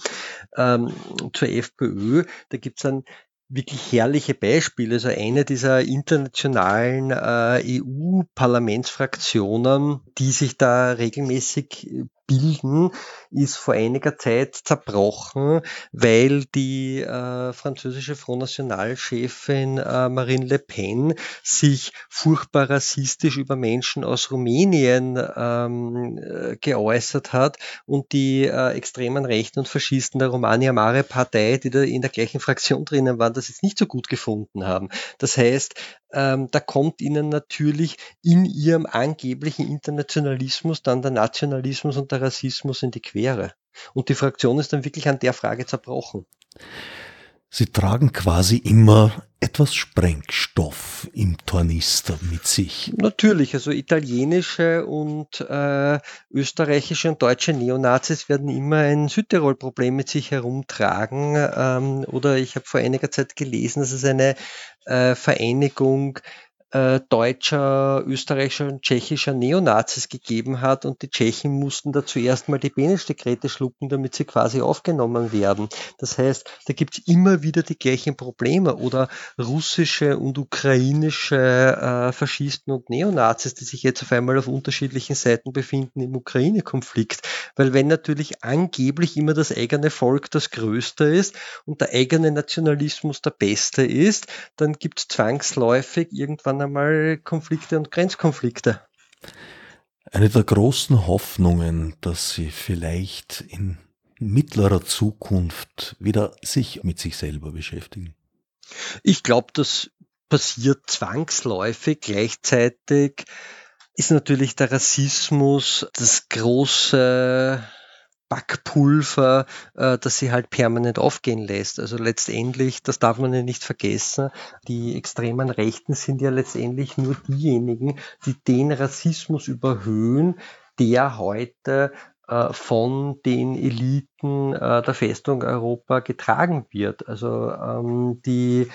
ähm, zur FPÖ, da gibt's dann wirklich herrliche Beispiele. Also eine dieser internationalen äh, EU-Parlamentsfraktionen, die sich da regelmäßig bilden, ist vor einiger Zeit zerbrochen, weil die äh, französische Front National-Chefin äh, Marine Le Pen sich furchtbar rassistisch über Menschen aus Rumänien ähm, äh, geäußert hat und die äh, extremen Rechten und Faschisten der Romania Mare Partei, die da in der gleichen Fraktion drinnen waren, das jetzt nicht so gut gefunden haben. Das heißt, ähm, da kommt ihnen natürlich in ihrem angeblichen Internationalismus dann der Nationalismus und der Rassismus in die Quere. Und die Fraktion ist dann wirklich an der Frage zerbrochen. Sie tragen quasi immer etwas Sprengstoff im Tornister mit sich. Natürlich, also italienische und äh, österreichische und deutsche Neonazis werden immer ein Südtirol-Problem mit sich herumtragen. Ähm, oder ich habe vor einiger Zeit gelesen, dass es eine äh, Vereinigung äh, deutscher, österreichischer und tschechischer Neonazis gegeben hat und die Tschechen mussten da zuerst mal die Beneldekrete schlucken, damit sie quasi aufgenommen werden. Das heißt, da gibt es immer wieder die gleichen Probleme oder russische und ukrainische äh, Faschisten und Neonazis, die sich jetzt auf einmal auf unterschiedlichen Seiten befinden im Ukraine-Konflikt. Weil wenn natürlich angeblich immer das eigene Volk das Größte ist und der eigene Nationalismus der Beste ist, dann gibt es zwangsläufig irgendwann dann einmal Konflikte und Grenzkonflikte. Eine der großen Hoffnungen, dass sie vielleicht in mittlerer Zukunft wieder sich mit sich selber beschäftigen. Ich glaube, das passiert zwangsläufig. Gleichzeitig ist natürlich der Rassismus das große Backpulver, äh, das sie halt permanent aufgehen lässt. Also letztendlich, das darf man ja nicht vergessen, die extremen Rechten sind ja letztendlich nur diejenigen, die den Rassismus überhöhen, der heute äh, von den Eliten äh, der Festung Europa getragen wird. Also ähm, die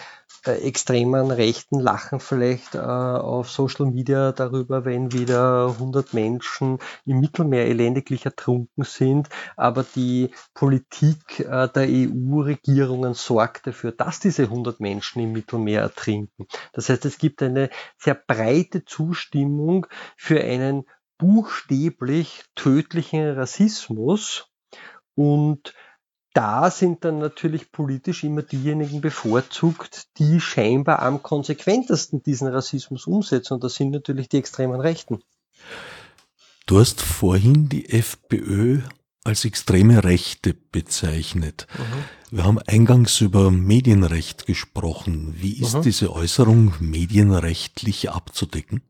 extremen Rechten lachen vielleicht äh, auf Social Media darüber, wenn wieder 100 Menschen im Mittelmeer elendiglich ertrunken sind, aber die Politik äh, der EU-Regierungen sorgt dafür, dass diese 100 Menschen im Mittelmeer ertrinken. Das heißt, es gibt eine sehr breite Zustimmung für einen buchstäblich tödlichen Rassismus und da sind dann natürlich politisch immer diejenigen bevorzugt, die scheinbar am konsequentesten diesen Rassismus umsetzen. Und das sind natürlich die extremen Rechten. Du hast vorhin die FPÖ als extreme Rechte bezeichnet. Mhm. Wir haben eingangs über Medienrecht gesprochen. Wie ist mhm. diese Äußerung medienrechtlich abzudecken?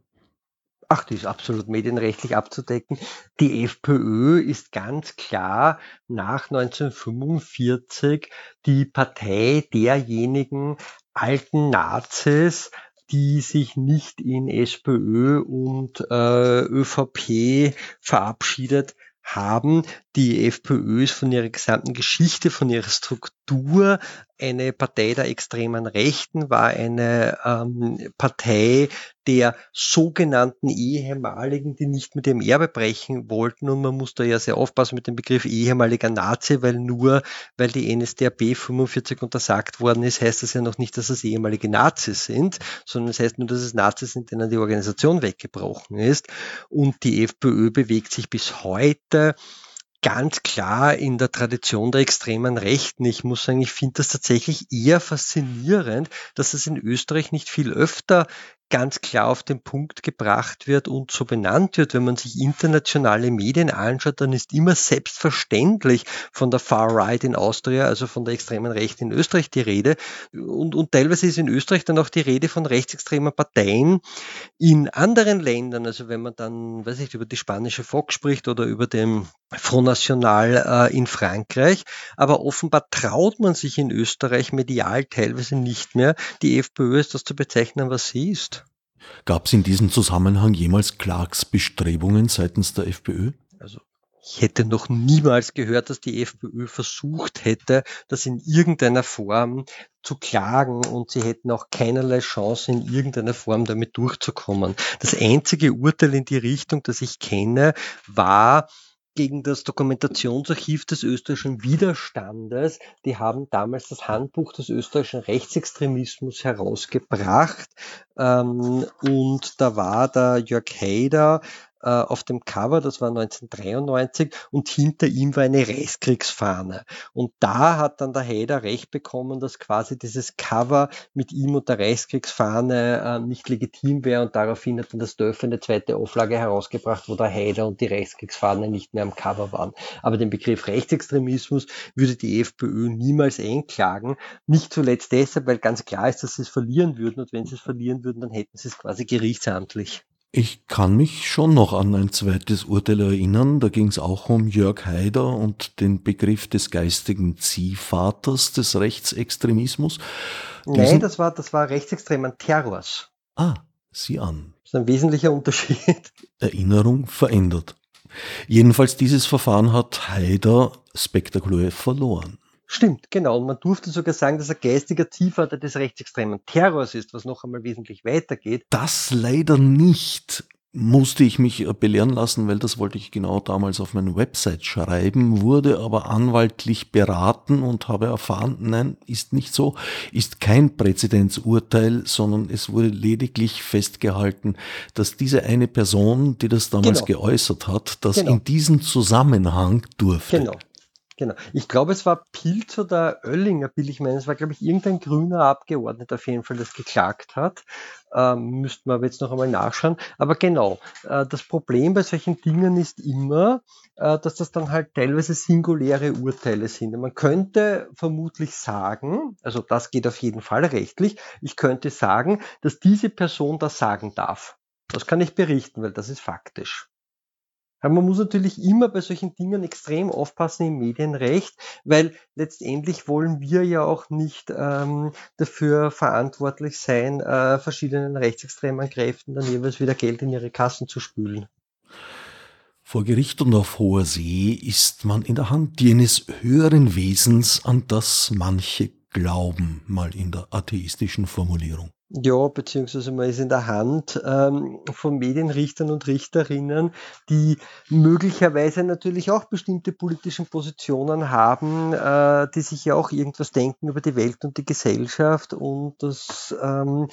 Ach, die ist absolut medienrechtlich abzudecken. Die FPÖ ist ganz klar nach 1945 die Partei derjenigen alten Nazis, die sich nicht in SPÖ und äh, ÖVP verabschiedet haben. Die FPÖ ist von ihrer gesamten Geschichte, von ihrer Struktur eine Partei der extremen Rechten, war eine ähm, Partei der sogenannten ehemaligen, die nicht mit dem Erbe brechen wollten. Und man muss da ja sehr aufpassen mit dem Begriff ehemaliger Nazi, weil nur weil die NSDAP 45 untersagt worden ist, heißt das ja noch nicht, dass es ehemalige Nazis sind, sondern es heißt nur, dass es Nazis sind, denen die Organisation weggebrochen ist. Und die FPÖ bewegt sich bis heute ganz klar in der Tradition der extremen Rechten. Ich muss sagen, ich finde das tatsächlich eher faszinierend, dass es in Österreich nicht viel öfter ganz klar auf den Punkt gebracht wird und so benannt wird. Wenn man sich internationale Medien anschaut, dann ist immer selbstverständlich von der Far Right in Austria, also von der extremen Rechten in Österreich die Rede. Und, und teilweise ist in Österreich dann auch die Rede von rechtsextremen Parteien in anderen Ländern. Also wenn man dann, weiß ich, über die spanische Fox spricht oder über den Front National äh, in Frankreich. Aber offenbar traut man sich in Österreich medial teilweise nicht mehr, die FPÖ ist das zu bezeichnen, was sie ist. Gab es in diesem Zusammenhang jemals Klagsbestrebungen seitens der FPÖ? Also ich hätte noch niemals gehört, dass die FPÖ versucht hätte, das in irgendeiner Form zu klagen und sie hätten auch keinerlei Chance, in irgendeiner Form damit durchzukommen. Das einzige Urteil in die Richtung, das ich kenne, war gegen das Dokumentationsarchiv des österreichischen Widerstandes. Die haben damals das Handbuch des österreichischen Rechtsextremismus herausgebracht. Ähm, und da war der Jörg Haider äh, auf dem Cover, das war 1993, und hinter ihm war eine Reichskriegsfahne. Und da hat dann der Haider recht bekommen, dass quasi dieses Cover mit ihm und der Reichskriegsfahne äh, nicht legitim wäre und daraufhin hat dann das Dörfer eine zweite Auflage herausgebracht, wo der Haider und die Reichskriegsfahne nicht mehr am Cover waren. Aber den Begriff Rechtsextremismus würde die FPÖ niemals einklagen. Nicht zuletzt deshalb, weil ganz klar ist, dass sie es verlieren würden und wenn sie es verlieren würden, dann hätten sie es quasi gerichtsamtlich. Ich kann mich schon noch an ein zweites Urteil erinnern. Da ging es auch um Jörg Haider und den Begriff des geistigen Ziehvaters des Rechtsextremismus. Diesen Nein, das war, das war rechtsextremen Terrors. Ah, sieh an. Das ist ein wesentlicher Unterschied. Erinnerung verändert. Jedenfalls dieses Verfahren hat Haider spektakulär verloren. Stimmt, genau. Und man durfte sogar sagen, dass er geistiger Zielvater des rechtsextremen Terrors ist, was noch einmal wesentlich weitergeht. Das leider nicht musste ich mich belehren lassen, weil das wollte ich genau damals auf meine Website schreiben, wurde aber anwaltlich beraten und habe erfahren, nein, ist nicht so, ist kein Präzedenzurteil, sondern es wurde lediglich festgehalten, dass diese eine Person, die das damals genau. geäußert hat, das genau. in diesem Zusammenhang durfte. Genau. Genau. Ich glaube, es war Pilz oder Oellinger, Bill, ich meine, es war, glaube ich, irgendein grüner Abgeordneter auf jeden Fall, das geklagt hat. Ähm, müssten wir aber jetzt noch einmal nachschauen. Aber genau, äh, das Problem bei solchen Dingen ist immer, äh, dass das dann halt teilweise singuläre Urteile sind. Man könnte vermutlich sagen, also das geht auf jeden Fall rechtlich, ich könnte sagen, dass diese Person das sagen darf. Das kann ich berichten, weil das ist faktisch. Man muss natürlich immer bei solchen Dingen extrem aufpassen im Medienrecht, weil letztendlich wollen wir ja auch nicht ähm, dafür verantwortlich sein, äh, verschiedenen rechtsextremen Kräften dann jeweils wieder Geld in ihre Kassen zu spülen. Vor Gericht und auf hoher See ist man in der Hand jenes höheren Wesens, an das manche glauben, mal in der atheistischen Formulierung. Ja, beziehungsweise man ist in der Hand ähm, von Medienrichtern und Richterinnen, die möglicherweise natürlich auch bestimmte politischen Positionen haben, äh, die sich ja auch irgendwas denken über die Welt und die Gesellschaft und das ähm,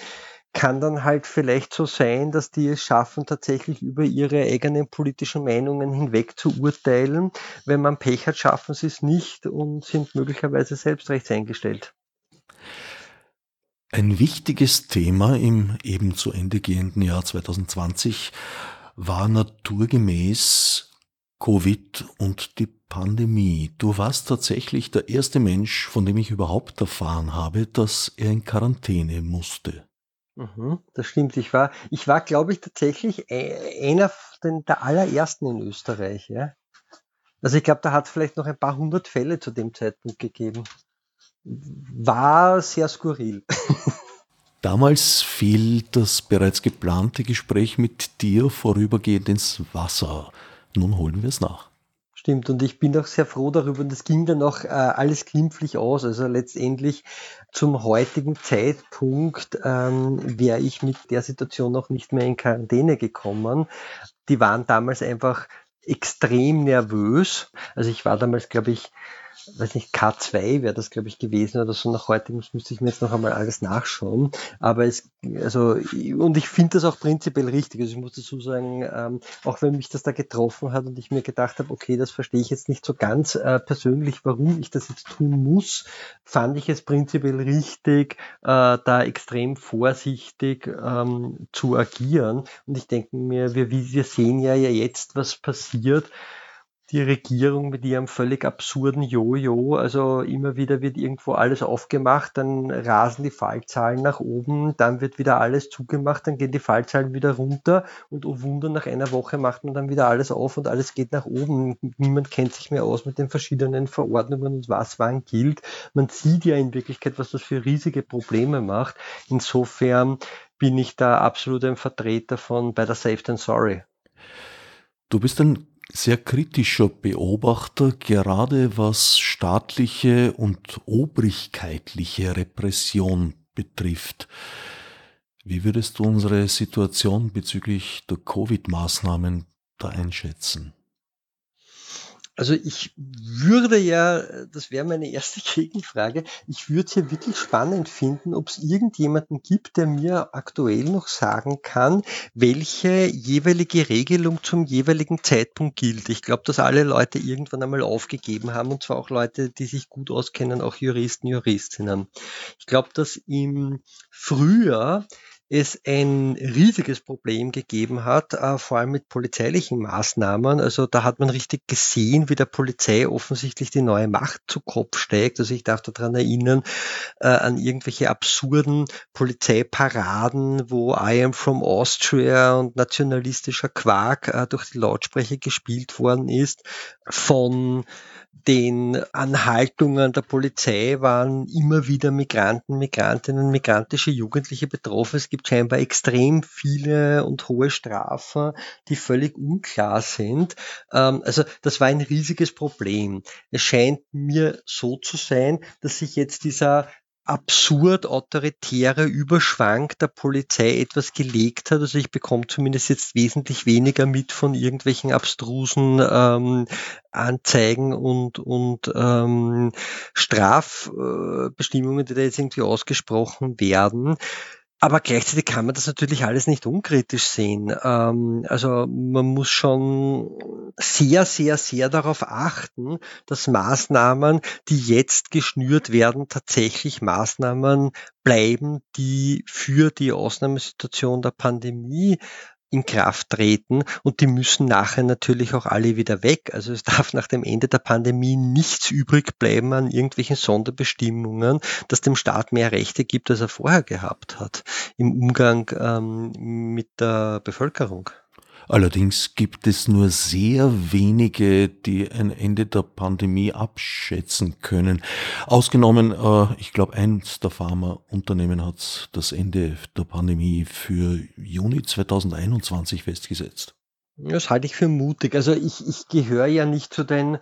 kann dann halt vielleicht so sein, dass die es schaffen, tatsächlich über ihre eigenen politischen Meinungen hinweg zu urteilen. Wenn man Pech hat, schaffen sie es nicht und sind möglicherweise selbst rechtseingestellt. Ein wichtiges Thema im eben zu Ende gehenden Jahr 2020 war naturgemäß Covid und die Pandemie. Du warst tatsächlich der erste Mensch, von dem ich überhaupt erfahren habe, dass er in Quarantäne musste. Mhm, das stimmt. Ich war, ich war, glaube ich, tatsächlich einer der allerersten in Österreich. Ja? Also ich glaube, da hat es vielleicht noch ein paar hundert Fälle zu dem Zeitpunkt gegeben. War sehr skurril. Damals fiel das bereits geplante Gespräch mit dir vorübergehend ins Wasser. Nun holen wir es nach. Stimmt, und ich bin auch sehr froh darüber, und das ging dann auch äh, alles glimpflich aus. Also letztendlich zum heutigen Zeitpunkt ähm, wäre ich mit der Situation noch nicht mehr in Quarantäne gekommen. Die waren damals einfach extrem nervös. Also ich war damals, glaube ich, weiß nicht, K2 wäre das, glaube ich, gewesen oder so. Nach heute müsste ich mir jetzt noch einmal alles nachschauen. Aber es, also, und ich finde das auch prinzipiell richtig. Also ich muss dazu sagen, ähm, auch wenn mich das da getroffen hat und ich mir gedacht habe, okay, das verstehe ich jetzt nicht so ganz äh, persönlich, warum ich das jetzt tun muss, fand ich es prinzipiell richtig, äh, da extrem vorsichtig ähm, zu agieren. Und ich denke mir, wir, wir sehen ja, ja jetzt, was passiert die Regierung mit ihrem völlig absurden Jojo. Also immer wieder wird irgendwo alles aufgemacht, dann rasen die Fallzahlen nach oben, dann wird wieder alles zugemacht, dann gehen die Fallzahlen wieder runter und oh Wunder, nach einer Woche macht man dann wieder alles auf und alles geht nach oben. Niemand kennt sich mehr aus mit den verschiedenen Verordnungen und was wann gilt. Man sieht ja in Wirklichkeit, was das für riesige Probleme macht. Insofern bin ich da absolut ein Vertreter von Better Safe Than Sorry. Du bist ein sehr kritischer Beobachter, gerade was staatliche und obrigkeitliche Repression betrifft. Wie würdest du unsere Situation bezüglich der Covid-Maßnahmen da einschätzen? Also ich würde ja, das wäre meine erste Gegenfrage, ich würde es ja wirklich spannend finden, ob es irgendjemanden gibt, der mir aktuell noch sagen kann, welche jeweilige Regelung zum jeweiligen Zeitpunkt gilt. Ich glaube, dass alle Leute irgendwann einmal aufgegeben haben und zwar auch Leute, die sich gut auskennen, auch Juristen, Juristinnen. Ich glaube, dass im Frühjahr es ein riesiges Problem gegeben hat, äh, vor allem mit polizeilichen Maßnahmen. Also da hat man richtig gesehen, wie der Polizei offensichtlich die neue Macht zu Kopf steigt. Also ich darf daran erinnern, äh, an irgendwelche absurden Polizeiparaden, wo I am from Austria und nationalistischer Quark äh, durch die Lautsprecher gespielt worden ist, von den Anhaltungen der Polizei waren immer wieder Migranten, Migrantinnen, migrantische Jugendliche betroffen. Es gibt scheinbar extrem viele und hohe Strafen, die völlig unklar sind. Ähm, also das war ein riesiges Problem. Es scheint mir so zu sein, dass sich jetzt dieser absurd autoritäre Überschwang der Polizei etwas gelegt hat. Also ich bekomme zumindest jetzt wesentlich weniger mit von irgendwelchen abstrusen ähm, Anzeigen und, und ähm, Strafbestimmungen, die da jetzt irgendwie ausgesprochen werden. Aber gleichzeitig kann man das natürlich alles nicht unkritisch sehen. Ähm, also man muss schon sehr, sehr, sehr darauf achten, dass Maßnahmen, die jetzt geschnürt werden, tatsächlich Maßnahmen bleiben, die für die Ausnahmesituation der Pandemie in Kraft treten und die müssen nachher natürlich auch alle wieder weg. Also es darf nach dem Ende der Pandemie nichts übrig bleiben an irgendwelchen Sonderbestimmungen, dass dem Staat mehr Rechte gibt, als er vorher gehabt hat im Umgang ähm, mit der Bevölkerung. Allerdings gibt es nur sehr wenige, die ein Ende der Pandemie abschätzen können. Ausgenommen, äh, ich glaube, eins der Pharmaunternehmen hat das Ende der Pandemie für Juni 2021 festgesetzt. Das halte ich für mutig. Also ich, ich gehöre ja nicht zu den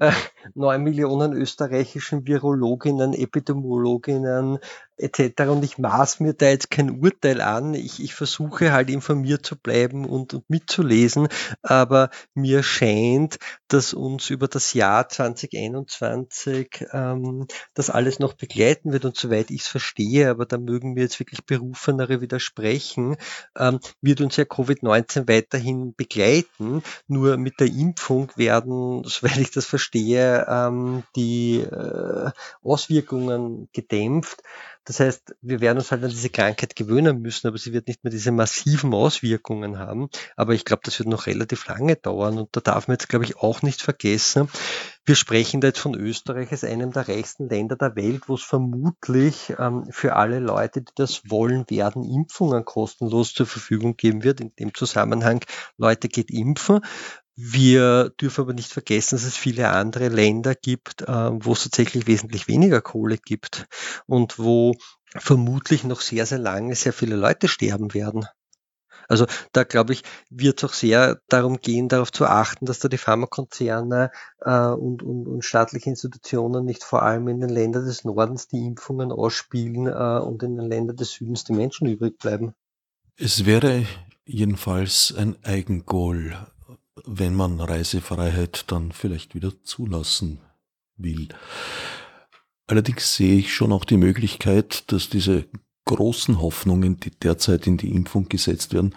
äh, 9 Millionen österreichischen Virologinnen, Epidemiologinnen, etc. Und ich maß mir da jetzt kein Urteil an. Ich, ich versuche halt informiert zu bleiben und, und mitzulesen, aber mir scheint, dass uns über das Jahr 2021 ähm, das alles noch begleiten wird und soweit ich es verstehe, aber da mögen mir jetzt wirklich Berufenere widersprechen, ähm, wird uns ja Covid-19 weiterhin begleiten. Nur mit der Impfung werden, soweit ich das verstehe, ähm, die äh, Auswirkungen gedämpft. Das heißt, wir werden uns halt an diese Krankheit gewöhnen müssen, aber sie wird nicht mehr diese massiven Auswirkungen haben. Aber ich glaube, das wird noch relativ lange dauern und da darf man jetzt, glaube ich, auch nicht vergessen, wir sprechen da jetzt von Österreich als einem der reichsten Länder der Welt, wo es vermutlich ähm, für alle Leute, die das wollen werden, Impfungen kostenlos zur Verfügung geben wird. In dem Zusammenhang, Leute geht impfen. Wir dürfen aber nicht vergessen, dass es viele andere Länder gibt, äh, wo es tatsächlich wesentlich weniger Kohle gibt und wo vermutlich noch sehr, sehr lange sehr viele Leute sterben werden. Also da glaube ich, wird es auch sehr darum gehen, darauf zu achten, dass da die Pharmakonzerne äh, und, und, und staatliche Institutionen nicht vor allem in den Ländern des Nordens die Impfungen ausspielen äh, und in den Ländern des Südens die Menschen übrig bleiben. Es wäre jedenfalls ein Eigengoal, wenn man Reisefreiheit dann vielleicht wieder zulassen will. Allerdings sehe ich schon auch die Möglichkeit, dass diese großen Hoffnungen, die derzeit in die Impfung gesetzt werden,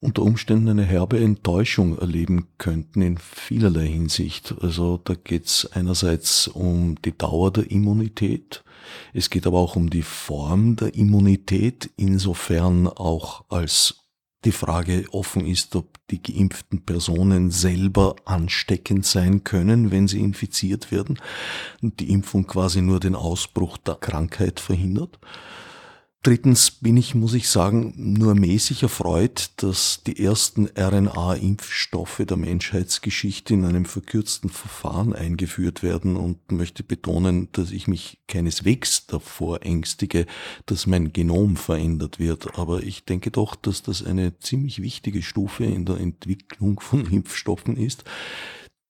unter Umständen eine herbe Enttäuschung erleben könnten in vielerlei Hinsicht. Also da geht es einerseits um die Dauer der Immunität, es geht aber auch um die Form der Immunität, insofern auch als die Frage offen ist, ob die geimpften Personen selber ansteckend sein können, wenn sie infiziert werden und die Impfung quasi nur den Ausbruch der Krankheit verhindert. Drittens bin ich, muss ich sagen, nur mäßig erfreut, dass die ersten RNA-Impfstoffe der Menschheitsgeschichte in einem verkürzten Verfahren eingeführt werden und möchte betonen, dass ich mich keineswegs davor ängstige, dass mein Genom verändert wird. Aber ich denke doch, dass das eine ziemlich wichtige Stufe in der Entwicklung von Impfstoffen ist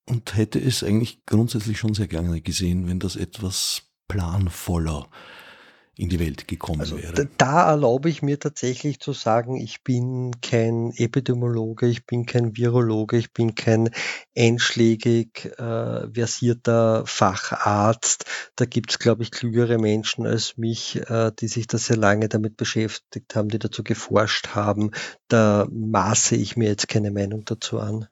und hätte es eigentlich grundsätzlich schon sehr gerne gesehen, wenn das etwas planvoller in die Welt gekommen also, wäre. Da erlaube ich mir tatsächlich zu sagen, ich bin kein Epidemiologe, ich bin kein Virologe, ich bin kein einschlägig äh, versierter Facharzt. Da gibt es, glaube ich, klügere Menschen als mich, äh, die sich da sehr lange damit beschäftigt haben, die dazu geforscht haben. Da maße ich mir jetzt keine Meinung dazu an.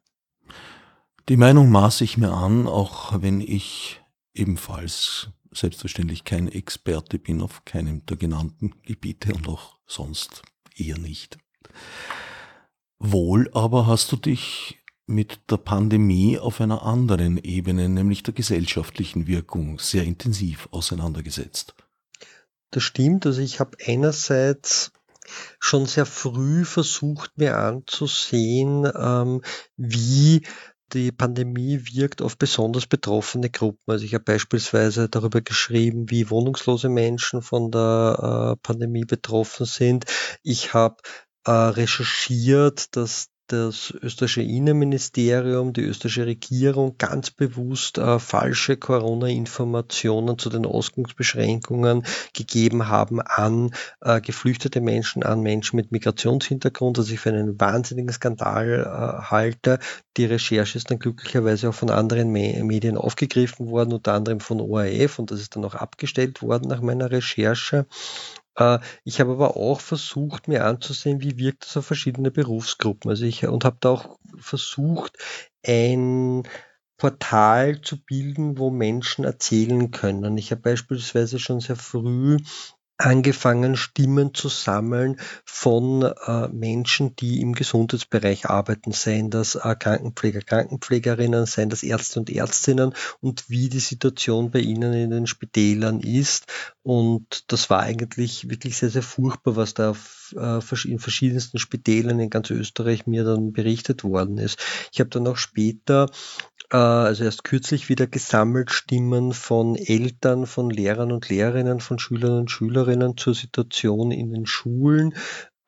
Die Meinung maße ich mir an, auch wenn ich ebenfalls selbstverständlich kein Experte bin auf keinem der genannten Gebiete und auch sonst eher nicht. Wohl aber hast du dich mit der Pandemie auf einer anderen Ebene, nämlich der gesellschaftlichen Wirkung, sehr intensiv auseinandergesetzt. Das stimmt. Also ich habe einerseits schon sehr früh versucht, mir anzusehen, ähm, wie die Pandemie wirkt auf besonders betroffene Gruppen. Also ich habe beispielsweise darüber geschrieben, wie wohnungslose Menschen von der äh, Pandemie betroffen sind. Ich habe äh, recherchiert, dass das österreichische Innenministerium, die österreichische Regierung ganz bewusst äh, falsche Corona-Informationen zu den Ausgangsbeschränkungen gegeben haben an äh, geflüchtete Menschen, an Menschen mit Migrationshintergrund, was ich für einen wahnsinnigen Skandal äh, halte. Die Recherche ist dann glücklicherweise auch von anderen Me Medien aufgegriffen worden, unter anderem von ORF und das ist dann auch abgestellt worden nach meiner Recherche. Äh, ich habe aber auch versucht, mir anzusehen, wie wirkt das auf verschiedene Berufsgruppen. Also ich und habe da auch versucht, ein Portal zu bilden, wo Menschen erzählen können. Ich habe beispielsweise schon sehr früh angefangen, Stimmen zu sammeln von äh, Menschen, die im Gesundheitsbereich arbeiten, seien das äh, Krankenpfleger, Krankenpflegerinnen, seien das Ärzte und Ärztinnen und wie die Situation bei ihnen in den Spitälern ist. Und das war eigentlich wirklich sehr, sehr furchtbar, was da äh, in verschiedensten Spitälern in ganz Österreich mir dann berichtet worden ist. Ich habe dann auch später also erst kürzlich wieder gesammelt Stimmen von Eltern, von Lehrern und Lehrerinnen, von Schülern und Schülerinnen zur Situation in den Schulen,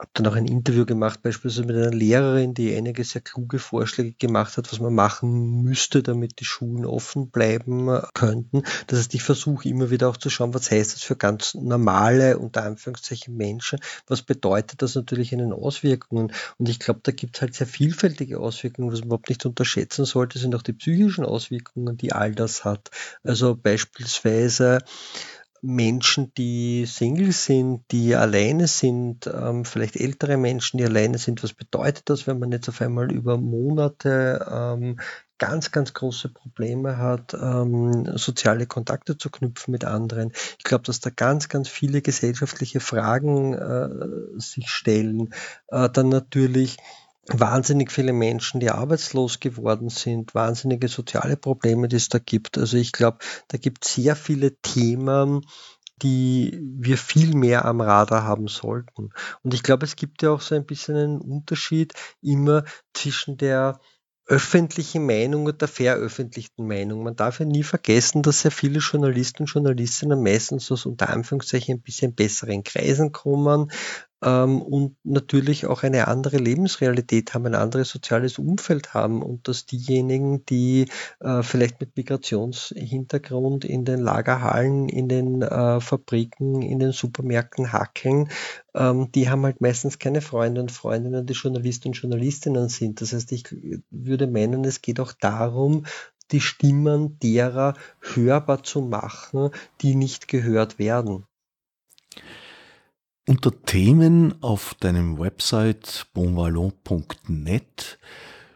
habe dann auch ein Interview gemacht, beispielsweise mit einer Lehrerin, die einige sehr kluge Vorschläge gemacht hat, was man machen müsste, damit die Schulen offen bleiben könnten. Das heißt, ich versuche immer wieder auch zu schauen, was heißt das für ganz normale, unter Anführungszeichen Menschen, was bedeutet das natürlich in den Auswirkungen. Und ich glaube, da gibt es halt sehr vielfältige Auswirkungen, was man überhaupt nicht unterschätzen sollte, sind auch die psychischen Auswirkungen, die all das hat. Also beispielsweise Menschen, die Single sind, die alleine sind, ähm, vielleicht ältere Menschen, die alleine sind. Was bedeutet das, wenn man jetzt auf einmal über Monate ähm, ganz, ganz große Probleme hat, ähm, soziale Kontakte zu knüpfen mit anderen. Ich glaube, dass da ganz, ganz viele gesellschaftliche Fragen äh, sich stellen. Äh, dann natürlich wahnsinnig viele Menschen, die arbeitslos geworden sind, wahnsinnige soziale Probleme, die es da gibt. Also ich glaube, da gibt es sehr viele Themen, die wir viel mehr am Radar haben sollten. Und ich glaube, es gibt ja auch so ein bisschen einen Unterschied immer zwischen der öffentlichen Meinung und der veröffentlichten Meinung. Man darf ja nie vergessen, dass sehr viele Journalisten und Journalistinnen meistens aus unter Anführungszeichen ein bisschen besseren Kreisen kommen, ähm, und natürlich auch eine andere Lebensrealität haben, ein anderes soziales Umfeld haben und dass diejenigen, die äh, vielleicht mit Migrationshintergrund in den Lagerhallen, in den äh, Fabriken, in den Supermärkten hackeln, ähm, die haben halt meistens keine Freunde und Freundinnen, die Journalisten und Journalistinnen sind. Das heißt, ich würde meinen, es geht auch darum, die Stimmen derer hörbar zu machen, die nicht gehört werden. Unter Themen auf deinem Website bonvallon.net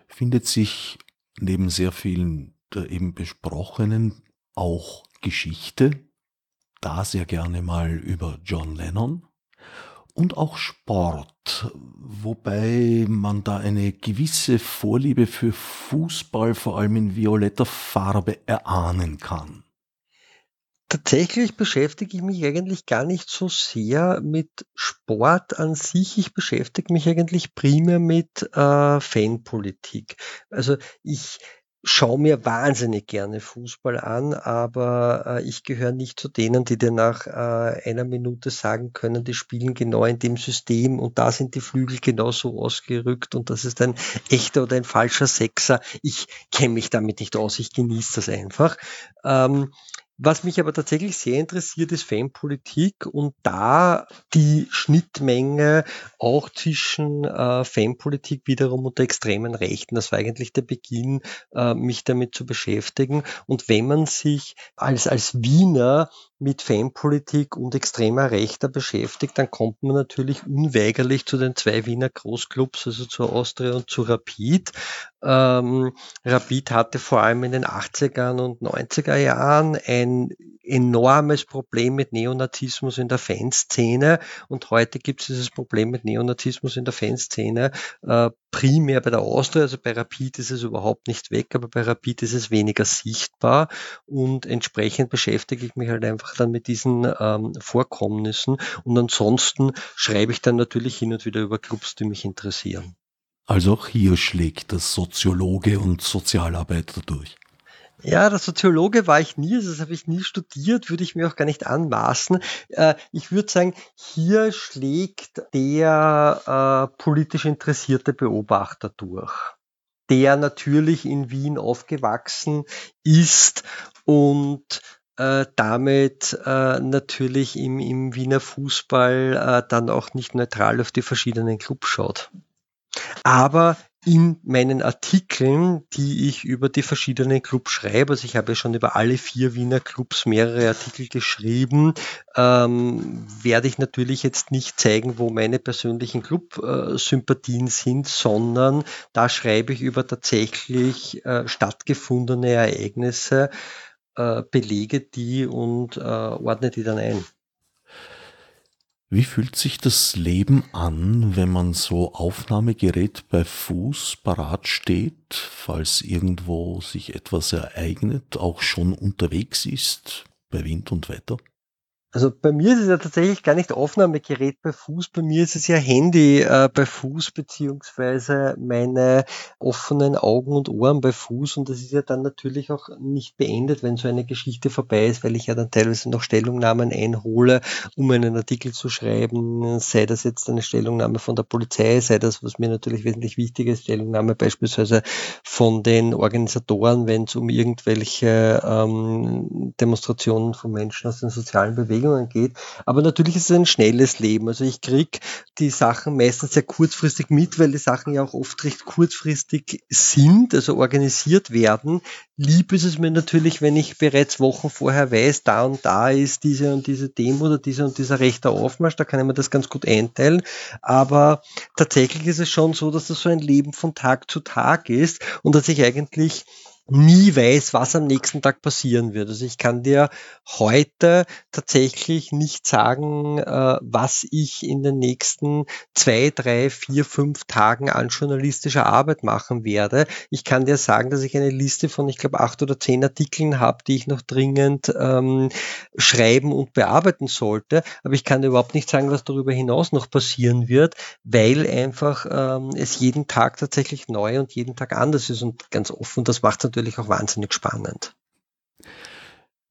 findet sich neben sehr vielen der eben besprochenen auch Geschichte, da sehr gerne mal über John Lennon und auch Sport, wobei man da eine gewisse Vorliebe für Fußball vor allem in violetter Farbe erahnen kann. Tatsächlich beschäftige ich mich eigentlich gar nicht so sehr mit Sport an sich. Ich beschäftige mich eigentlich primär mit äh, Fanpolitik. Also ich schaue mir wahnsinnig gerne Fußball an, aber äh, ich gehöre nicht zu denen, die dir nach äh, einer Minute sagen können, die spielen genau in dem System und da sind die Flügel genauso ausgerückt und das ist ein echter oder ein falscher Sechser. Ich kenne mich damit nicht aus, ich genieße das einfach. Ähm, was mich aber tatsächlich sehr interessiert, ist Fanpolitik und da die Schnittmenge auch zwischen äh, Fanpolitik wiederum und der extremen Rechten. Das war eigentlich der Beginn, äh, mich damit zu beschäftigen. Und wenn man sich als, als Wiener mit Fanpolitik und extremer Rechter beschäftigt, dann kommt man natürlich unweigerlich zu den zwei Wiener Großclubs, also zur Austria und zu Rapid. Ähm, Rapid hatte vor allem in den 80er und 90er Jahren ein enormes Problem mit Neonazismus in der Fanszene. Und heute gibt es dieses Problem mit Neonazismus in der Fanszene äh, primär bei der Austria, also bei Rapid ist es überhaupt nicht weg, aber bei Rapid ist es weniger sichtbar. Und entsprechend beschäftige ich mich halt einfach dann mit diesen ähm, Vorkommnissen. Und ansonsten schreibe ich dann natürlich hin und wieder über Clubs, die mich interessieren. Also auch hier schlägt das Soziologe und Sozialarbeiter durch. Ja, der Soziologe war ich nie, das habe ich nie studiert, würde ich mir auch gar nicht anmaßen. Äh, ich würde sagen, hier schlägt der äh, politisch interessierte Beobachter durch, der natürlich in Wien aufgewachsen ist und äh, damit äh, natürlich im, im Wiener Fußball äh, dann auch nicht neutral auf die verschiedenen Clubs schaut. Aber in meinen Artikeln, die ich über die verschiedenen Clubs schreibe, also ich habe ja schon über alle vier Wiener Clubs mehrere Artikel geschrieben, ähm, werde ich natürlich jetzt nicht zeigen, wo meine persönlichen Club-Sympathien sind, sondern da schreibe ich über tatsächlich äh, stattgefundene Ereignisse, äh, belege die und äh, ordne die dann ein. Wie fühlt sich das Leben an, wenn man so Aufnahmegerät bei Fuß parat steht, falls irgendwo sich etwas ereignet, auch schon unterwegs ist bei Wind und Wetter? Also bei mir ist es ja tatsächlich gar nicht Aufnahmegerät bei Fuß, bei mir ist es ja Handy äh, bei Fuß beziehungsweise meine offenen Augen und Ohren bei Fuß. Und das ist ja dann natürlich auch nicht beendet, wenn so eine Geschichte vorbei ist, weil ich ja dann teilweise noch Stellungnahmen einhole, um einen Artikel zu schreiben, sei das jetzt eine Stellungnahme von der Polizei, sei das, was mir natürlich wesentlich wichtiger ist, Stellungnahme beispielsweise von den Organisatoren, wenn es um irgendwelche ähm, Demonstrationen von Menschen aus den sozialen Bewegungen Bewegungen geht. Aber natürlich ist es ein schnelles Leben. Also ich kriege die Sachen meistens sehr kurzfristig mit, weil die Sachen ja auch oft recht kurzfristig sind, also organisiert werden. Lieb ist es mir natürlich, wenn ich bereits Wochen vorher weiß, da und da ist diese und diese Demo oder dieser und dieser rechter Aufmarsch, da kann ich mir das ganz gut einteilen. Aber tatsächlich ist es schon so, dass das so ein Leben von Tag zu Tag ist und dass ich eigentlich nie weiß, was am nächsten Tag passieren wird. Also ich kann dir heute tatsächlich nicht sagen, äh, was ich in den nächsten zwei, drei, vier, fünf Tagen an journalistischer Arbeit machen werde. Ich kann dir sagen, dass ich eine Liste von, ich glaube, acht oder zehn Artikeln habe, die ich noch dringend ähm, schreiben und bearbeiten sollte. Aber ich kann dir überhaupt nicht sagen, was darüber hinaus noch passieren wird, weil einfach ähm, es jeden Tag tatsächlich neu und jeden Tag anders ist und ganz offen. Das macht es natürlich auch wahnsinnig spannend.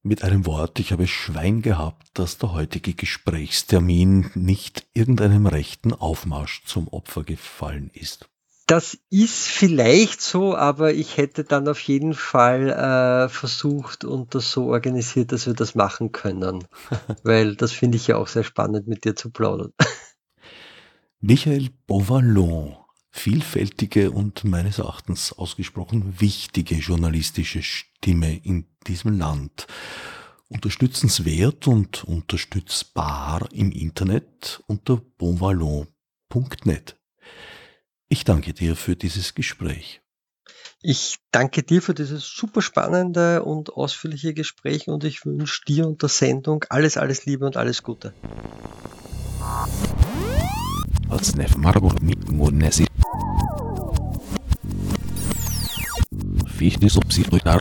Mit einem Wort, ich habe Schwein gehabt, dass der heutige Gesprächstermin nicht irgendeinem rechten Aufmarsch zum Opfer gefallen ist. Das ist vielleicht so, aber ich hätte dann auf jeden Fall äh, versucht und das so organisiert, dass wir das machen können. Weil das finde ich ja auch sehr spannend, mit dir zu plaudern. Michael Beauvallon vielfältige und meines Erachtens ausgesprochen wichtige journalistische Stimme in diesem Land. Unterstützenswert und unterstützbar im Internet unter bonvallon.net. Ich danke dir für dieses Gespräch. Ich danke dir für dieses super spannende und ausführliche Gespräch und ich wünsche dir und der Sendung alles, alles Liebe und alles Gute. Fichte subsidiar